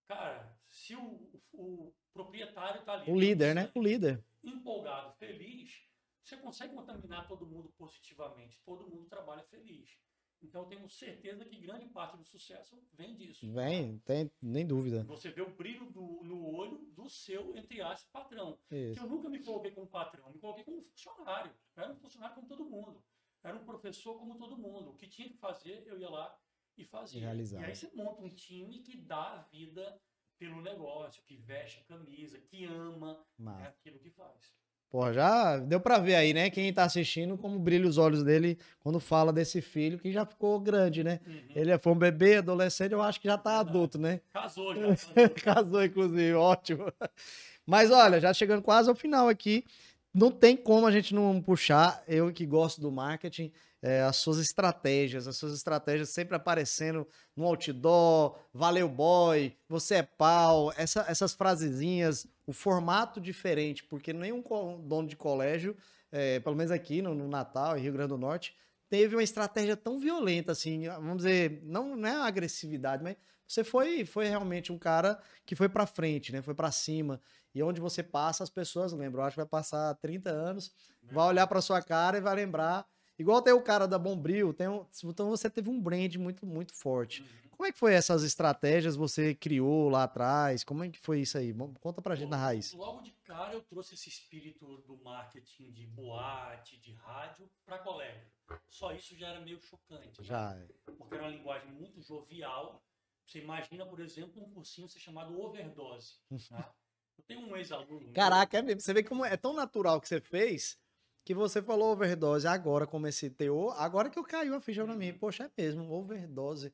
cara, se o, o, proprietário tá ali. O líder, né? O líder. Empolgado, feliz, você consegue contaminar todo mundo positivamente. Todo mundo trabalha feliz. Então, eu tenho certeza que grande parte do sucesso vem disso. Vem, tem nem dúvida. Você vê o brilho do, no olho do seu, entre aspas, patrão. Isso. Que eu nunca me coloquei como patrão, me coloquei como funcionário. Eu era um funcionário como todo mundo. Era um professor como todo mundo. O que tinha que fazer, eu ia lá e fazia. Realizar. E aí você monta um time que dá a vida pelo negócio, que veste a camisa, que ama né, aquilo que faz. Pô, já deu pra ver aí, né? Quem tá assistindo, como brilha os olhos dele quando fala desse filho que já ficou grande, né? Uhum. Ele foi um bebê, adolescente, eu acho que já tá Verdade. adulto, né? Casou já. Casou, inclusive, ótimo. Mas olha, já chegando quase ao final aqui, não tem como a gente não puxar, eu que gosto do marketing, é, as suas estratégias, as suas estratégias sempre aparecendo no outdoor, valeu boy, você é pau, essa- essas frasezinhas, o formato diferente, porque nenhum dono de colégio, é, pelo menos aqui no, no Natal, em Rio Grande do Norte, teve uma estratégia tão violenta assim, vamos dizer, não, não é a agressividade, mas você foi, foi realmente um cara que foi pra frente, né? Foi pra cima. E onde você passa, as pessoas lembram. Eu acho que vai passar 30 anos, vai olhar pra sua cara e vai lembrar. Igual tem o cara da Bombril, tem um, então você teve um brand muito, muito forte. Uhum. Como é que foi essas estratégias você criou lá atrás? Como é que foi isso aí? Conta pra gente na raiz. Logo de cara eu trouxe esse espírito do marketing de boate, de rádio, para colégio. Só isso já era meio chocante. né? Já. Porque era uma linguagem muito jovial. Você imagina, por exemplo, um cursinho ser chamado overdose. né? Eu tenho um ex-aluno. Caraca, é mesmo. Você vê como é tão natural que você fez que você falou overdose agora, como esse teor, agora que eu caiu a ficha pra mim. Uhum. Poxa, é mesmo, overdose.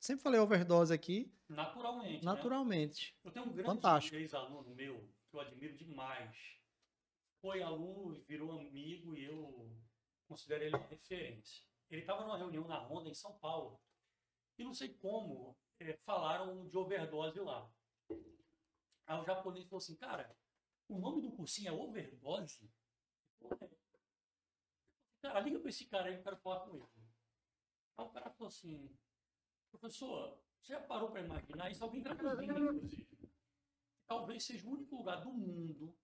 Sempre falei overdose aqui, Naturalmente. né? naturalmente. Eu tenho um grande Fantástico. ex-aluno meu, que eu admiro demais. Foi aluno, virou amigo e eu considero ele uma referência. Ele estava numa reunião na Honda em São Paulo. E não sei como eh, falaram de overdose lá. Aí o japonês falou assim, cara, o nome do cursinho é overdose? Cara, liga pra esse cara aí, eu quero falar com ele. Aí o cara falou assim, professor, você já parou para imaginar isso? Alguém traduzindo, inclusive. Talvez seja o único lugar do mundo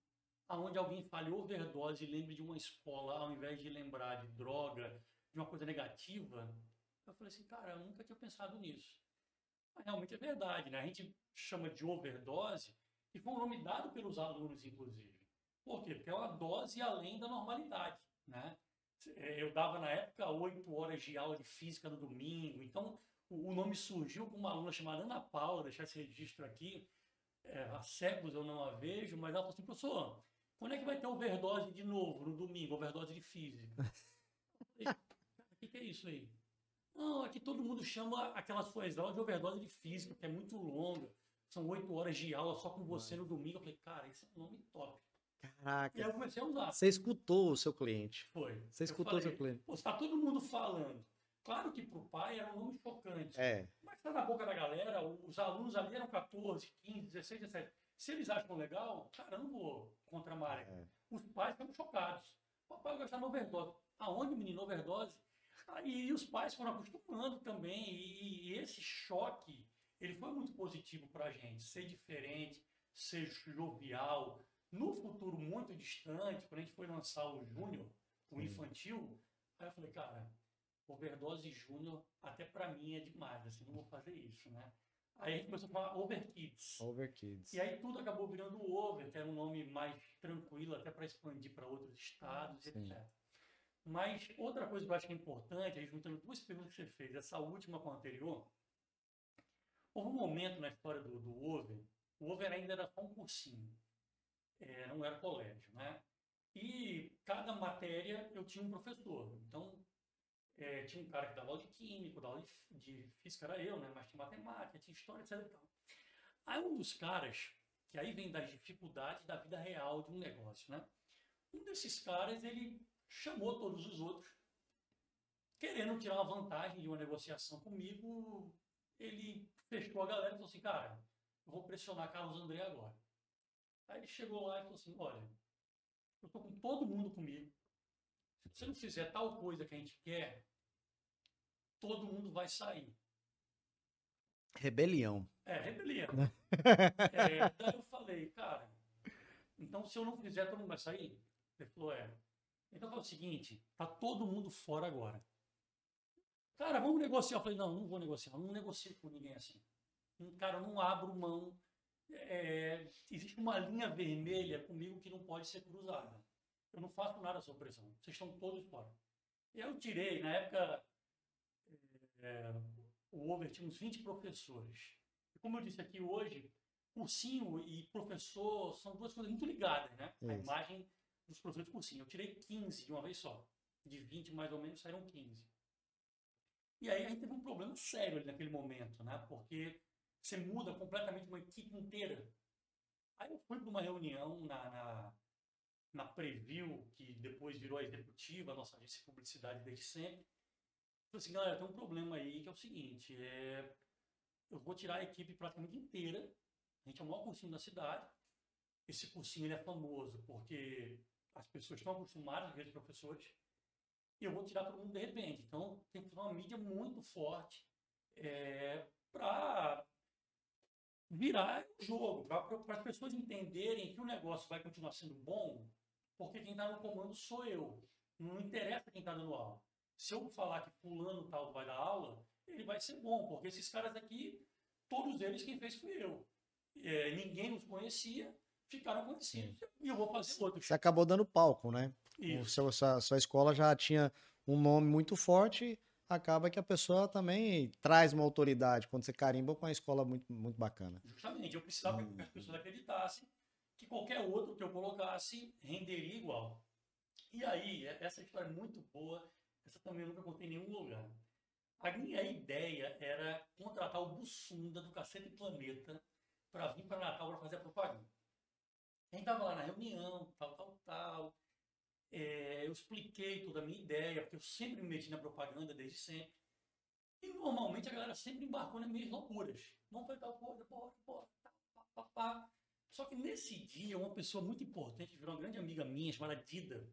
onde alguém fale overdose e lembre de uma escola, ao invés de lembrar de droga, de uma coisa negativa. Eu falei assim, cara, eu nunca tinha pensado nisso. Mas realmente é verdade, né? A gente chama de overdose e foi um nome dado pelos alunos, inclusive. Por quê? Porque é uma dose além da normalidade, né? Eh, Eu dava na época oito horas de aula de física no domingo, então o nome surgiu com uma aluna chamada Ana Paula, deixar esse registro aqui. É, há séculos eu não a vejo, mas ela falou assim, professor, quando é que vai ter overdose de novo no domingo, overdose de física? Falei, "Cara, o que, que é isso aí? Não, aqui todo mundo chama aquelas suas aulas de overdose de física, que é muito longa. São oito horas de aula só com você no domingo. Eu falei, cara, esse é um nome top. E aí Caraca. eu comecei a usar. Você escutou o seu cliente. Foi. Você escutou o seu falei, cliente. Pô, está todo mundo falando. Claro que para o pai era um nome chocante. É. Mas está na boca da galera, os alunos ali eram 14, 15, 16, 17. Se eles acham legal, cara, eu não vou contra a maré. É. Os pais ficam chocados. Papai vai gastar no overdose. Aonde, menino, overdose? Aí os pais foram acostumando também. E, e esse choque, ele foi muito positivo para a gente. Ser diferente, ser jovial. No futuro muito distante, quando a gente foi lançar o Júnior, o Sim. infantil, aí eu falei, cara, overdose júnior, até para mim é demais, assim, não vou fazer isso, né? Aí a gente começou a falar Overkids. Over Kids. E aí tudo acabou virando Over, que era um nome mais tranquilo, até para expandir para outros estados, Sim. etc. Mas outra coisa que eu acho que é importante, aí juntando duas perguntas que você fez, essa última com a anterior, houve um momento na história do, do Over, o Over ainda era só um cursinho, é, não era colégio, né? E cada matéria eu tinha um professor. Então, é, tinha um cara que dava aula de química, dava aula de, de física, era eu, né? Mas tinha matemática, tinha história, etc. Aí um dos caras, que aí vem das dificuldades da vida real de um negócio, né? Um desses caras, ele chamou todos os outros, querendo tirar uma vantagem de uma negociação comigo, ele fechou a galera e falou assim, cara, eu vou pressionar Carlos André agora. Aí ele chegou lá e falou assim, olha, eu tô com todo mundo comigo. Se você não fizer tal coisa que a gente quer, todo mundo vai sair. Rebelião. É, rebelião. É, daí eu falei, cara, então se eu não fizer, todo mundo vai sair? Ele falou, é. Então fala o seguinte, tá todo mundo fora agora. Cara, vamos negociar. Eu falei, não, não vou negociar, não negocio com ninguém assim. Cara, eu não abro mão. É, existe uma linha vermelha comigo que não pode ser cruzada. Eu não faço nada sob pressão. Vocês estão todos fora. Eu tirei, na época, é, o Over tinha uns 20 professores. E como eu disse aqui hoje, cursinho e professor são duas coisas muito ligadas, né? A Isso. imagem dos professores de cursinho. Eu tirei 15 de uma vez só. De 20, mais ou menos, saíram 15. E aí a gente teve um problema sério naquele momento, né? Porque você muda completamente uma equipe inteira. Aí eu fui para uma reunião na, na, na Preview, que depois virou a executiva, a nossa agência de publicidade desde sempre. Falei assim, galera, tem um problema aí que é o seguinte, é... eu vou tirar a equipe praticamente inteira, a gente é o maior cursinho da cidade, esse cursinho é famoso porque as pessoas estão acostumadas a ver os professores, e eu vou tirar todo mundo de repente. Então, tem que fazer uma mídia muito forte é, para virar o jogo, para as pessoas entenderem que o negócio vai continuar sendo bom, porque quem está no comando sou eu. Não interessa quem está dando aula. Se eu falar que fulano tal vai dar aula, ele vai ser bom, porque esses caras aqui, todos eles quem fez fui eu. É, ninguém os conhecia, ficaram conhecidos. E eu vou fazer outros. Você acabou dando palco, né? O seu, sua, sua escola já tinha um nome muito forte, acaba que a pessoa também traz uma autoridade quando você carimba com uma escola muito, muito bacana. Justamente, eu precisava hum. que as pessoas acreditassem que qualquer outro que eu colocasse renderia igual. E aí, essa história é muito boa, essa também eu nunca contei em nenhum lugar. A minha ideia era contratar o Bussunda do Cacete Planeta para vir para Natal para fazer a propaganda. A gente estava lá na reunião, tal, tal, tal. É, eu expliquei toda a minha ideia, porque eu sempre me meti na propaganda desde sempre. E normalmente a galera sempre embarcou nas minhas loucuras. Vamos fazer tal coisa, bora, bora, pá, pá, pá. Só que nesse dia, uma pessoa muito importante, virou uma grande amiga minha, chamada Dida.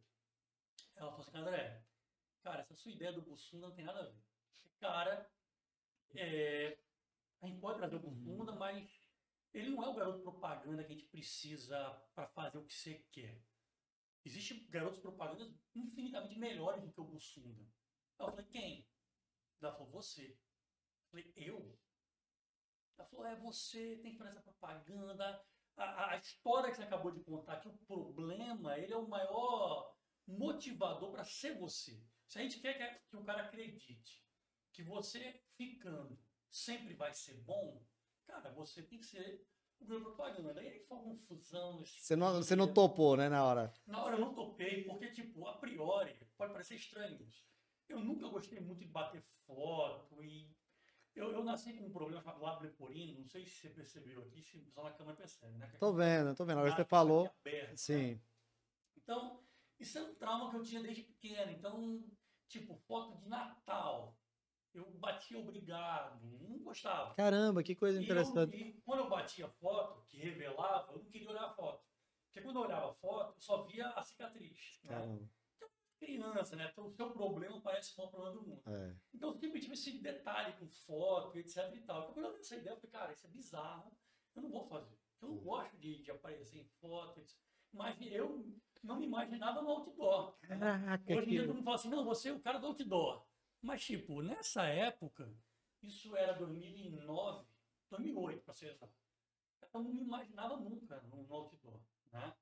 Ela falou assim, André, cara, essa sua ideia do Bussunda não tem nada a ver. Cara, é, a gente pode trazer o Bussunda, mas ele não é o garoto propaganda que a gente precisa para fazer o que você quer. Existem garotos propagandas infinitamente melhores do que o Bussunda. Eu falei, quem? Ela falou, você. Eu falei, eu? Ela falou, é você, tem que fazer essa propaganda. A, a, história que você acabou de contar, que o problema, ele é o maior motivador para ser você. Se a gente quer que, que o cara acredite que você ficando sempre vai ser bom, cara, você tem que ser o meu propaganda. Aí foi uma confusão. Você não, você não topou, né, na hora? Na hora eu não topei, porque, tipo, a priori, pode parecer estranho isso. Eu nunca gostei muito de bater foto e. Eu, eu nasci com um problema chamado lábio leporino, não sei se você percebeu aqui, se só na câmera percebe, né? Tô vendo, tô vendo. Agora você falou. Né? Sim. Né? Então, isso é um trauma que eu tinha desde pequeno. Então, tipo, foto de Natal eu batia obrigado, não gostava. Caramba, que coisa interessante. E, eu, e quando eu batia foto, que revelava, eu não queria olhar a foto. Porque quando eu olhava a foto, eu só via a cicatriz. Né? Caramba. Né? Então, criança, né? Então, o seu problema parece o maior problema do mundo. É. Então, eu sempre tive esse detalhe com foto, etc e tal. Então, quando eu vi essa ideia, eu falei, cara, isso é bizarro, eu não vou fazer. Eu não gosto de, de aparecer em foto, etc. Mas eu não me imaginava no outdoor. Caraca, Hoje em dia todo mundo fala assim, não, você é o cara do outdoor. Mas, tipo, nessa época, isso era 2009, 2008, para ser exato. Eu não me imaginava nunca no outdoor, né?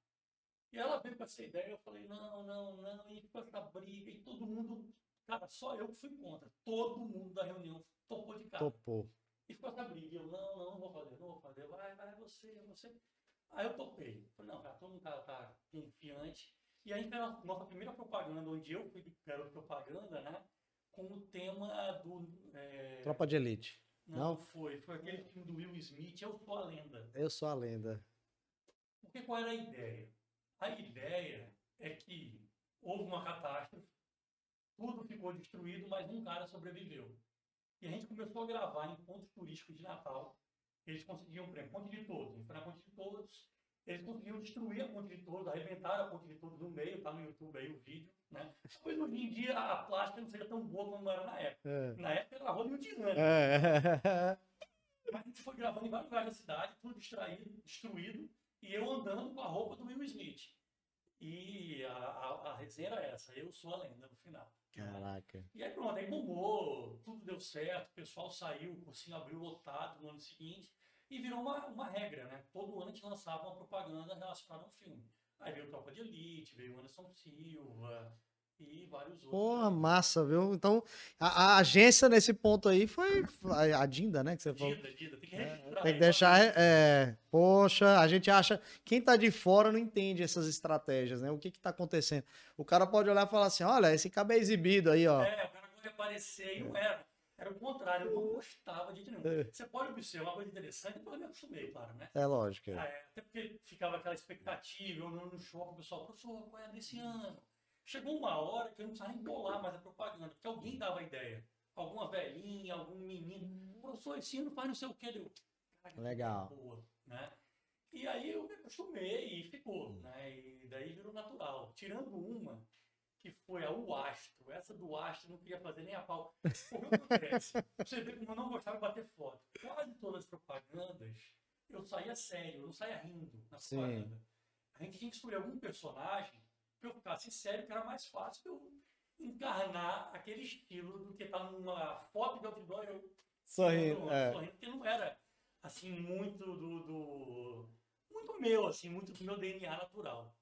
E ela veio com essa ideia, eu falei, não, não, não, e ficou essa briga, e todo mundo, cara, só eu que fui contra. Todo mundo da reunião topou de cara. Topou. E ficou essa briga, eu, não, não, não vou fazer, não vou fazer, vai, vai, você, você. Aí eu topei. Falei, não, cara, todo mundo tá, tá confiante. E aí, a nossa primeira propaganda, onde eu fui garoto propaganda, né? Com o tema do. É... Tropa de Elite. Não, não, foi. Foi aquele filme do Will Smith, Eu Sou a Lenda. Eu Sou a Lenda. Porque qual era a ideia? A ideia é que houve uma catástrofe, tudo ficou destruído, mas um cara sobreviveu. E a gente começou a gravar em pontos turísticos de Natal. Eles conseguiam, por exemplo, Ponte de Todos. A gente foi na Ponte de Todos, eles conseguiram destruir a Ponte de Todos, arrebentaram a Ponte de Todos no meio, tá no YouTube aí o vídeo. Né? Pois hoje em dia a plástica não seja tão boa como era na época. É. Na época era hollywoodiana. É. Mas a gente foi gravando em vários lugares da cidade, tudo distraído, destruído, e eu andando com a roupa do Will Smith. E a, a, a resenha era essa, eu sou a lenda no final. Caraca. E aí pronto, aí bombou, tudo deu certo, o pessoal saiu, o cursinho abriu lotado no ano seguinte, e virou uma, uma regra, né? Todo ano a gente lançava uma propaganda relacionada ao filme. Aí veio o Tropa de Elite, veio o Anderson Silva, e vários outros. Porra, massa, viu? Então, a, a agência nesse ponto aí foi a, a Dinda, né? Que você falou. Dida, Dida, tem que É, registrar. tem que deixar. É, poxa, a gente acha. Quem tá de fora não entende essas estratégias, né? O que que tá acontecendo? O cara pode olhar e falar assim: olha, esse cabo é exibido aí, ó. É, o cara de aparecer e não era. Era o contrário, eu não gostava de nenhum. Você pode observar uma coisa interessante, depois eu me acostumei, claro, né? É lógico. Ah, é. é, até porque ficava aquela expectativa, eu no, no shopping, o pessoal, professor, qual é desse ano? Chegou uma hora que eu não precisava nem bolar mais a propaganda, porque alguém dava a ideia. Alguma velhinha, algum menino, professor, esse ano faz não sei o que, que Legal. Boa, né? E aí eu me acostumei e ficou, né? E daí virou natural. Tirando uma, que foi a O Astro. Essa do Astro não queria fazer nem a pau. O que acontece? Você vê como eu não gostava de bater foto. Quase todas as propagandas eu saía sério, eu não saía rindo na Sim. propaganda. A gente tinha que escolher algum personagem que eu ficasse sério, que era mais fácil eu encarnar aquele estilo do que estar numa foto de outdoor eu Sorrindo. É. sorrindo, porque não era assim muito do, do- muito meu, assim, muito do meu DNA natural.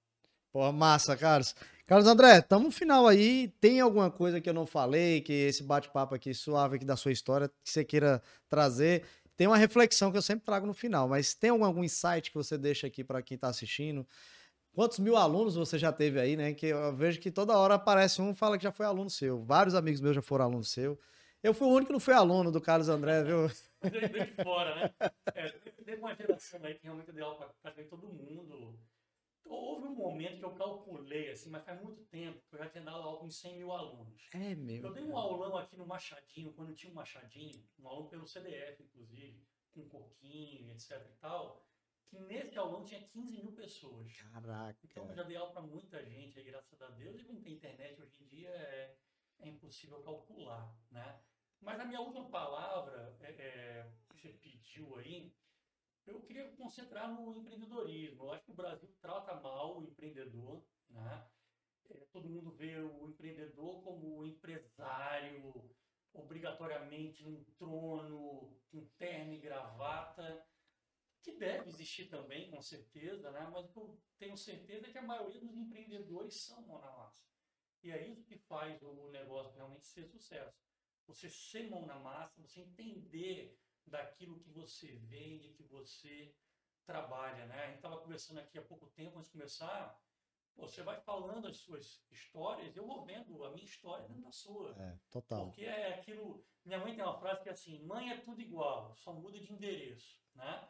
Pô, massa, Carlos. Carlos André, tamo no final aí. Tem alguma coisa que eu não falei, que esse bate-papo aqui suave aqui da sua história, que você queira trazer? Tem uma reflexão que eu sempre trago no final, mas tem algum, algum insight que você deixa aqui para quem tá assistindo? Quantos mil alunos você já teve aí, né? Que eu vejo que toda hora aparece um fala que já foi aluno seu. Vários amigos meus já foram aluno seu. Eu fui o único que não fui aluno do Carlos André, viu? Veio de fora, né? É, teve uma geração aí que realmente deu aula para todo mundo. Houve um momento que eu calculei, assim, mas faz muito tempo, que eu já tinha dado aula com 100 mil alunos. É mesmo. Eu dei um aulão aqui no Machadinho, quando tinha um Machadinho, um aulão pelo CDF, inclusive, com coquinho, etc e tal, que nesse aulão tinha 15 mil pessoas. Caraca. Então eu já dei aula para muita gente, aí, graças a Deus, e como tem internet hoje em dia é, é impossível calcular, né? Mas a minha última palavra, é, é, que você pediu aí, eu queria concentrar no empreendedorismo. Eu acho que o Brasil trata mal o empreendedor, né? É, todo mundo vê o empreendedor como empresário, obrigatoriamente num trono, com terno e gravata, que deve existir também, com certeza, né? Mas o que eu tenho certeza é que a maioria dos empreendedores são mão na massa. E é isso que faz o negócio realmente ser sucesso. Você ser mão na massa, você entender daquilo que você vende, que você trabalha, né? A gente estava conversando aqui há pouco tempo, antes de começar, você vai falando as suas histórias, eu vou vendo a minha história dentro da sua. É, total. Porque é aquilo. Minha mãe tem uma frase que é assim: mãe é tudo igual, só muda de endereço, né?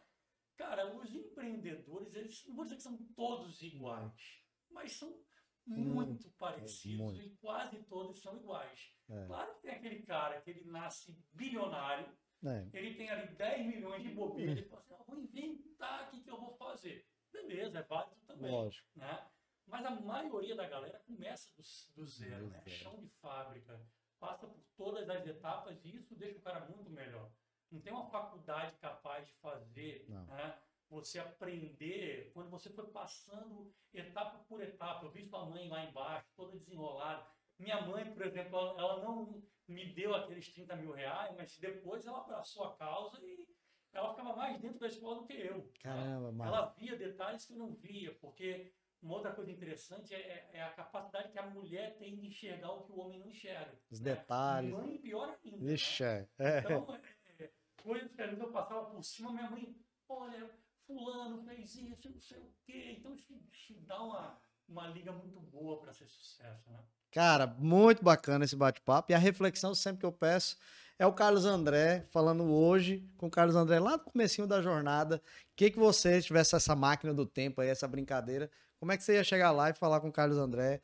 Cara, os empreendedores, eles não vou dizer que são todos iguais, mas são muito parecidos muito. e quase todos são iguais. É. Claro que tem aquele cara que ele nasce bilionário, É. ele tem ali 10 milhões de bobeira, ele fala assim: "Ah, vou inventar o que, eu vou fazer. Beleza, é válido também Lógico. né? Mas a maioria da galera começa do, do zero, Do né? zero. Chão de fábrica, passa por todas as etapas e isso deixa o cara muito melhor. Não tem uma faculdade capaz de fazer, né? Você aprender quando você foi passando etapa por etapa. Eu vi sua mãe lá embaixo, toda desenrolada. Minha mãe, por exemplo, ela não me deu aqueles 30 mil reais, mas depois ela abraçou a causa e ela ficava mais dentro da escola do que eu. né? Caramba, mano. Ela via detalhes que eu não via, porque uma outra coisa interessante é, é a capacidade que a mulher tem de enxergar o que o homem não enxerga. Os né? detalhes. Mãe pior ainda. né? Vixe, é. é. Então, é, é, coisas que às vezes eu passava por cima, minha mãe, olha, fulano fez isso, não sei o quê. Então isso, isso dá uma, uma liga muito boa para ser sucesso, né? Cara, muito bacana esse bate-papo. E a reflexão sempre que eu peço é o Carlos André falando hoje com o Carlos André lá no comecinho da jornada. O que que você se tivesse essa máquina do tempo aí, essa brincadeira, como é que você ia chegar lá e falar com o Carlos André?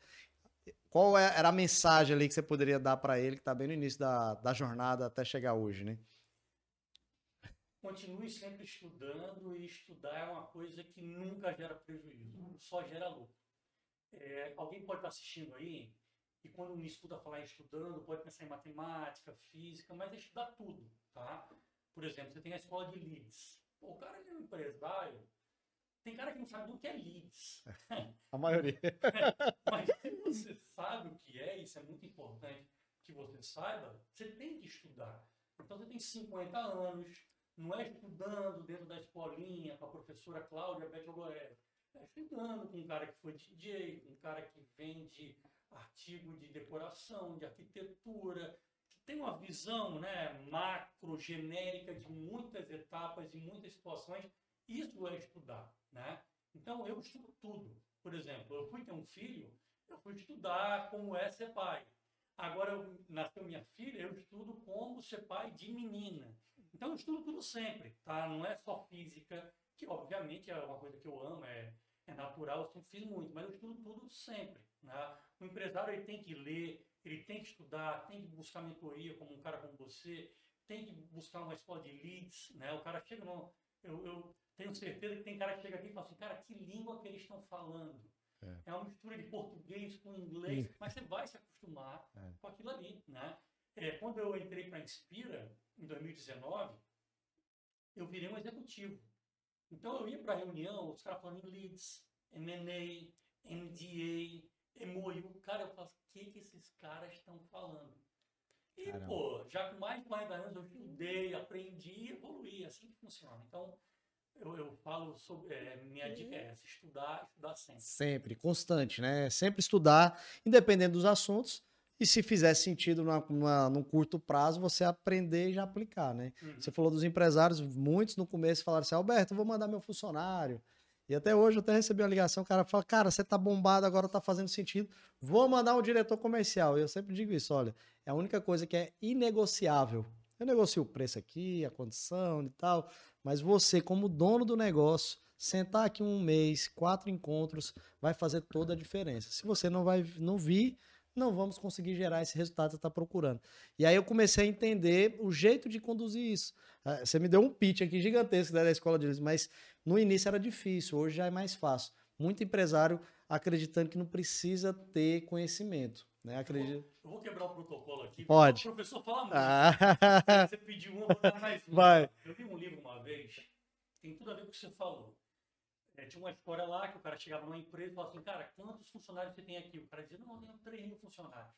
Qual é- era a mensagem ali que você poderia dar para ele que tá bem no início da, da jornada até chegar hoje, né? Continue sempre estudando e estudar é uma coisa que nunca gera prejuízo, só gera lucro. É, alguém pode estar assistindo aí e quando me escuta falar em estudando, pode pensar em matemática, física, mas é estudar tudo, tá? Por exemplo, você tem a escola de leads. Pô, o cara ele é um empresário, tem cara que não sabe do que é leads. A maioria. Mas se você sabe o que é, isso é muito importante que você saiba, você tem que estudar. Então você tem 50 anos, não é estudando dentro da escolinha com a professora Cláudia Beth Ogoré. É estudando com um cara que foi DJ, com um cara que vende artigo de decoração, de arquitetura, que tem uma visão né, macro, genérica de muitas etapas e muitas situações. Isso é estudar. Né? Então, eu estudo tudo. Por exemplo, eu fui ter um filho, eu fui estudar como é ser pai. Agora eu, nasceu minha filha, eu estudo como ser pai de menina. Então eu estudo tudo sempre, tá? Não é só física, que obviamente é uma coisa que eu amo, é, é natural, eu sempre fiz muito, mas eu estudo tudo sempre. Né? O empresário ele tem que ler, ele tem que estudar, tem que buscar mentoria como um cara como você, tem que buscar uma escola de leads, né? O cara chega no... Eu, eu tenho certeza que tem cara que chega aqui e fala assim, cara, que língua que eles estão falando? É. é uma mistura de português com inglês, Sim. mas você vai se acostumar é. com aquilo ali, né? É, quando eu entrei para a Inspira, em 2019, eu virei um executivo. Então eu ia para a reunião, os caras falando em leads, M&A, MDA, MOU. Cara, eu falo, o que, que esses caras estão falando? E, Caramba. pô, já com mais de 40 anos eu estudei, aprendi e evoluí. É assim que funciona. Então, eu, eu falo sobre. É, minha dica é essa: estudar, estudar sempre. Sempre, constante, né? Sempre estudar, independente dos assuntos. E se fizer sentido numa, numa, num curto prazo, você aprender e já aplicar, né? Uhum. Você falou dos empresários, muitos no começo falaram assim: Alberto, eu vou mandar meu funcionário. E até hoje eu até recebi uma ligação, o cara fala, cara, você tá bombado, agora tá fazendo sentido, vou mandar um diretor comercial. E eu sempre digo isso, olha, é a única coisa que é inegociável. Eu negocio o preço aqui, a condição e tal, mas você, como dono do negócio, sentar aqui um mês, quatro encontros, vai fazer toda a diferença. Se você não vai não vir, não vamos conseguir gerar esse resultado que você está procurando. E aí eu comecei a entender o jeito de conduzir isso. Ah, você me deu um pitch aqui gigantesco da escola de mas no início era difícil, hoje já é mais fácil. Muito empresário acreditando que não precisa ter conhecimento. Né? Acredito. Eu vou quebrar o protocolo aqui. Pode. O professor fala muito. Ah. Você pediu um, eu vou dar mais um. Vai. Eu li um livro uma vez, tem tudo a ver com o que você falou. É, tinha uma história lá que o cara chegava numa empresa e falava assim, cara, quantos funcionários você tem aqui? O cara dizia, não, eu tenho 3 mil funcionários.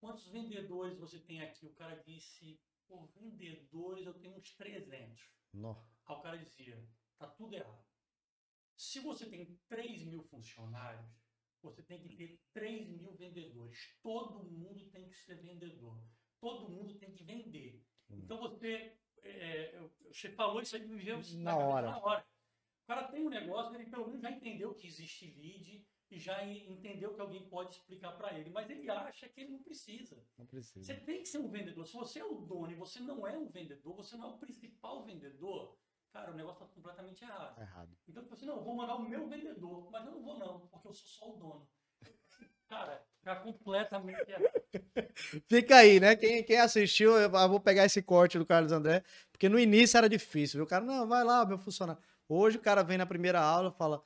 Quantos vendedores você tem aqui? O cara disse, pô, vendedores eu tenho uns 300. Não. Aí o cara dizia, tá tudo errado. Se você tem 3 mil funcionários, você tem que ter 3 mil vendedores. Todo mundo tem que ser vendedor. Todo mundo tem que vender. Hum. Então você, é, você falou isso aí, viveu na, hora. na hora. O cara tem um negócio, ele pelo menos já entendeu que existe lead e já entendeu que alguém pode explicar para ele, mas ele acha que ele não precisa. Não precisa. Você tem que ser um vendedor. Se você é o dono e você não é um vendedor, você não é o principal vendedor, Cara, o negócio está completamente errado. Tá errado. Então, tipo assim, não, eu vou mandar o meu vendedor, mas eu não vou não, porque eu sou só o dono. Cara, tá completamente errado. Fica aí, né? Quem, quem assistiu, eu vou pegar esse corte do Carlos André, porque no início era difícil, viu? O cara, não, vai lá, meu funcionário. Hoje o cara vem na primeira aula e fala,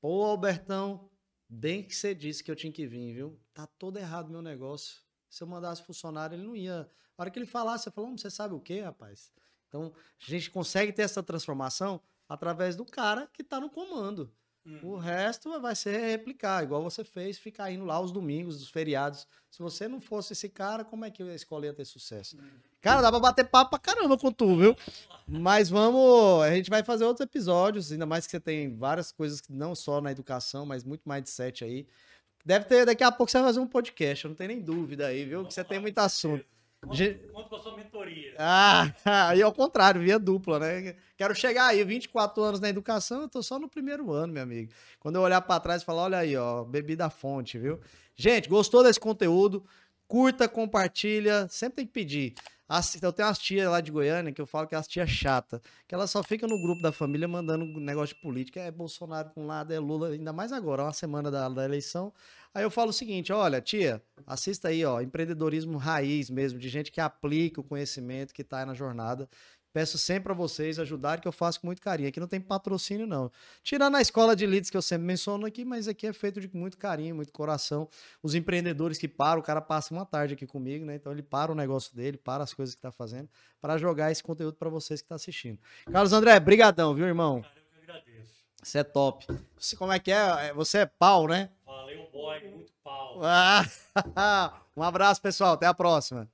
pô, Albertão, bem que você disse que eu tinha que vir, viu? Tá todo errado meu negócio. Se eu mandasse funcionário, ele não ia. A hora que ele falasse, você falou, você sabe o quê, rapaz? Então, a gente consegue ter essa transformação através do cara que está no comando. Uhum. O resto vai ser replicar, igual você fez, ficar indo lá os domingos, os feriados. Se você não fosse esse cara, como é que a escola ia ter sucesso? Uhum. Cara, dá pra bater papo pra caramba com tu, viu? Mas vamos. A gente vai fazer outros episódios, ainda mais que você tem várias coisas, não só na educação, mas muito mais de sete aí. Deve ter, daqui a pouco você vai fazer um podcast, eu não tenho nem dúvida aí, viu? Que você tem muito assunto. Conto, com a sua mentoria. Ah, aí ao contrário, via dupla, né? Quero chegar aí, 24 anos na educação, eu tô só no primeiro ano, meu amigo. Quando eu olhar para trás e falar, olha aí, ó, bebi da fonte, viu? Gente, gostou desse conteúdo? Curta, compartilha, sempre tem que pedir. Eu tenho umas tias lá de Goiânia que eu falo que é as tias chata, que ela só fica no grupo da família mandando negócio de política. É Bolsonaro com um lado, é Lula, ainda mais agora, uma semana da, da eleição. Aí eu falo o seguinte: olha, tia, assista aí, ó, empreendedorismo raiz mesmo, de gente que aplica o conhecimento que está aí na jornada. Peço sempre a vocês ajudarem, que eu faço com muito carinho. Aqui não tem patrocínio, não. Tirando a escola de leads que eu sempre menciono aqui, mas aqui é feito de muito carinho, muito coração. Os empreendedores que param, o cara passa uma tarde aqui comigo, né? Então ele para o negócio dele, para as coisas que está fazendo, para jogar esse conteúdo para vocês que estão tá assistindo. Carlos André, brigadão, viu, irmão? Cara, eu que agradeço. Você é top. Você, como é que é? é você é pau, né? Valeu, boy, muito pau. Um abraço, pessoal. Até a próxima.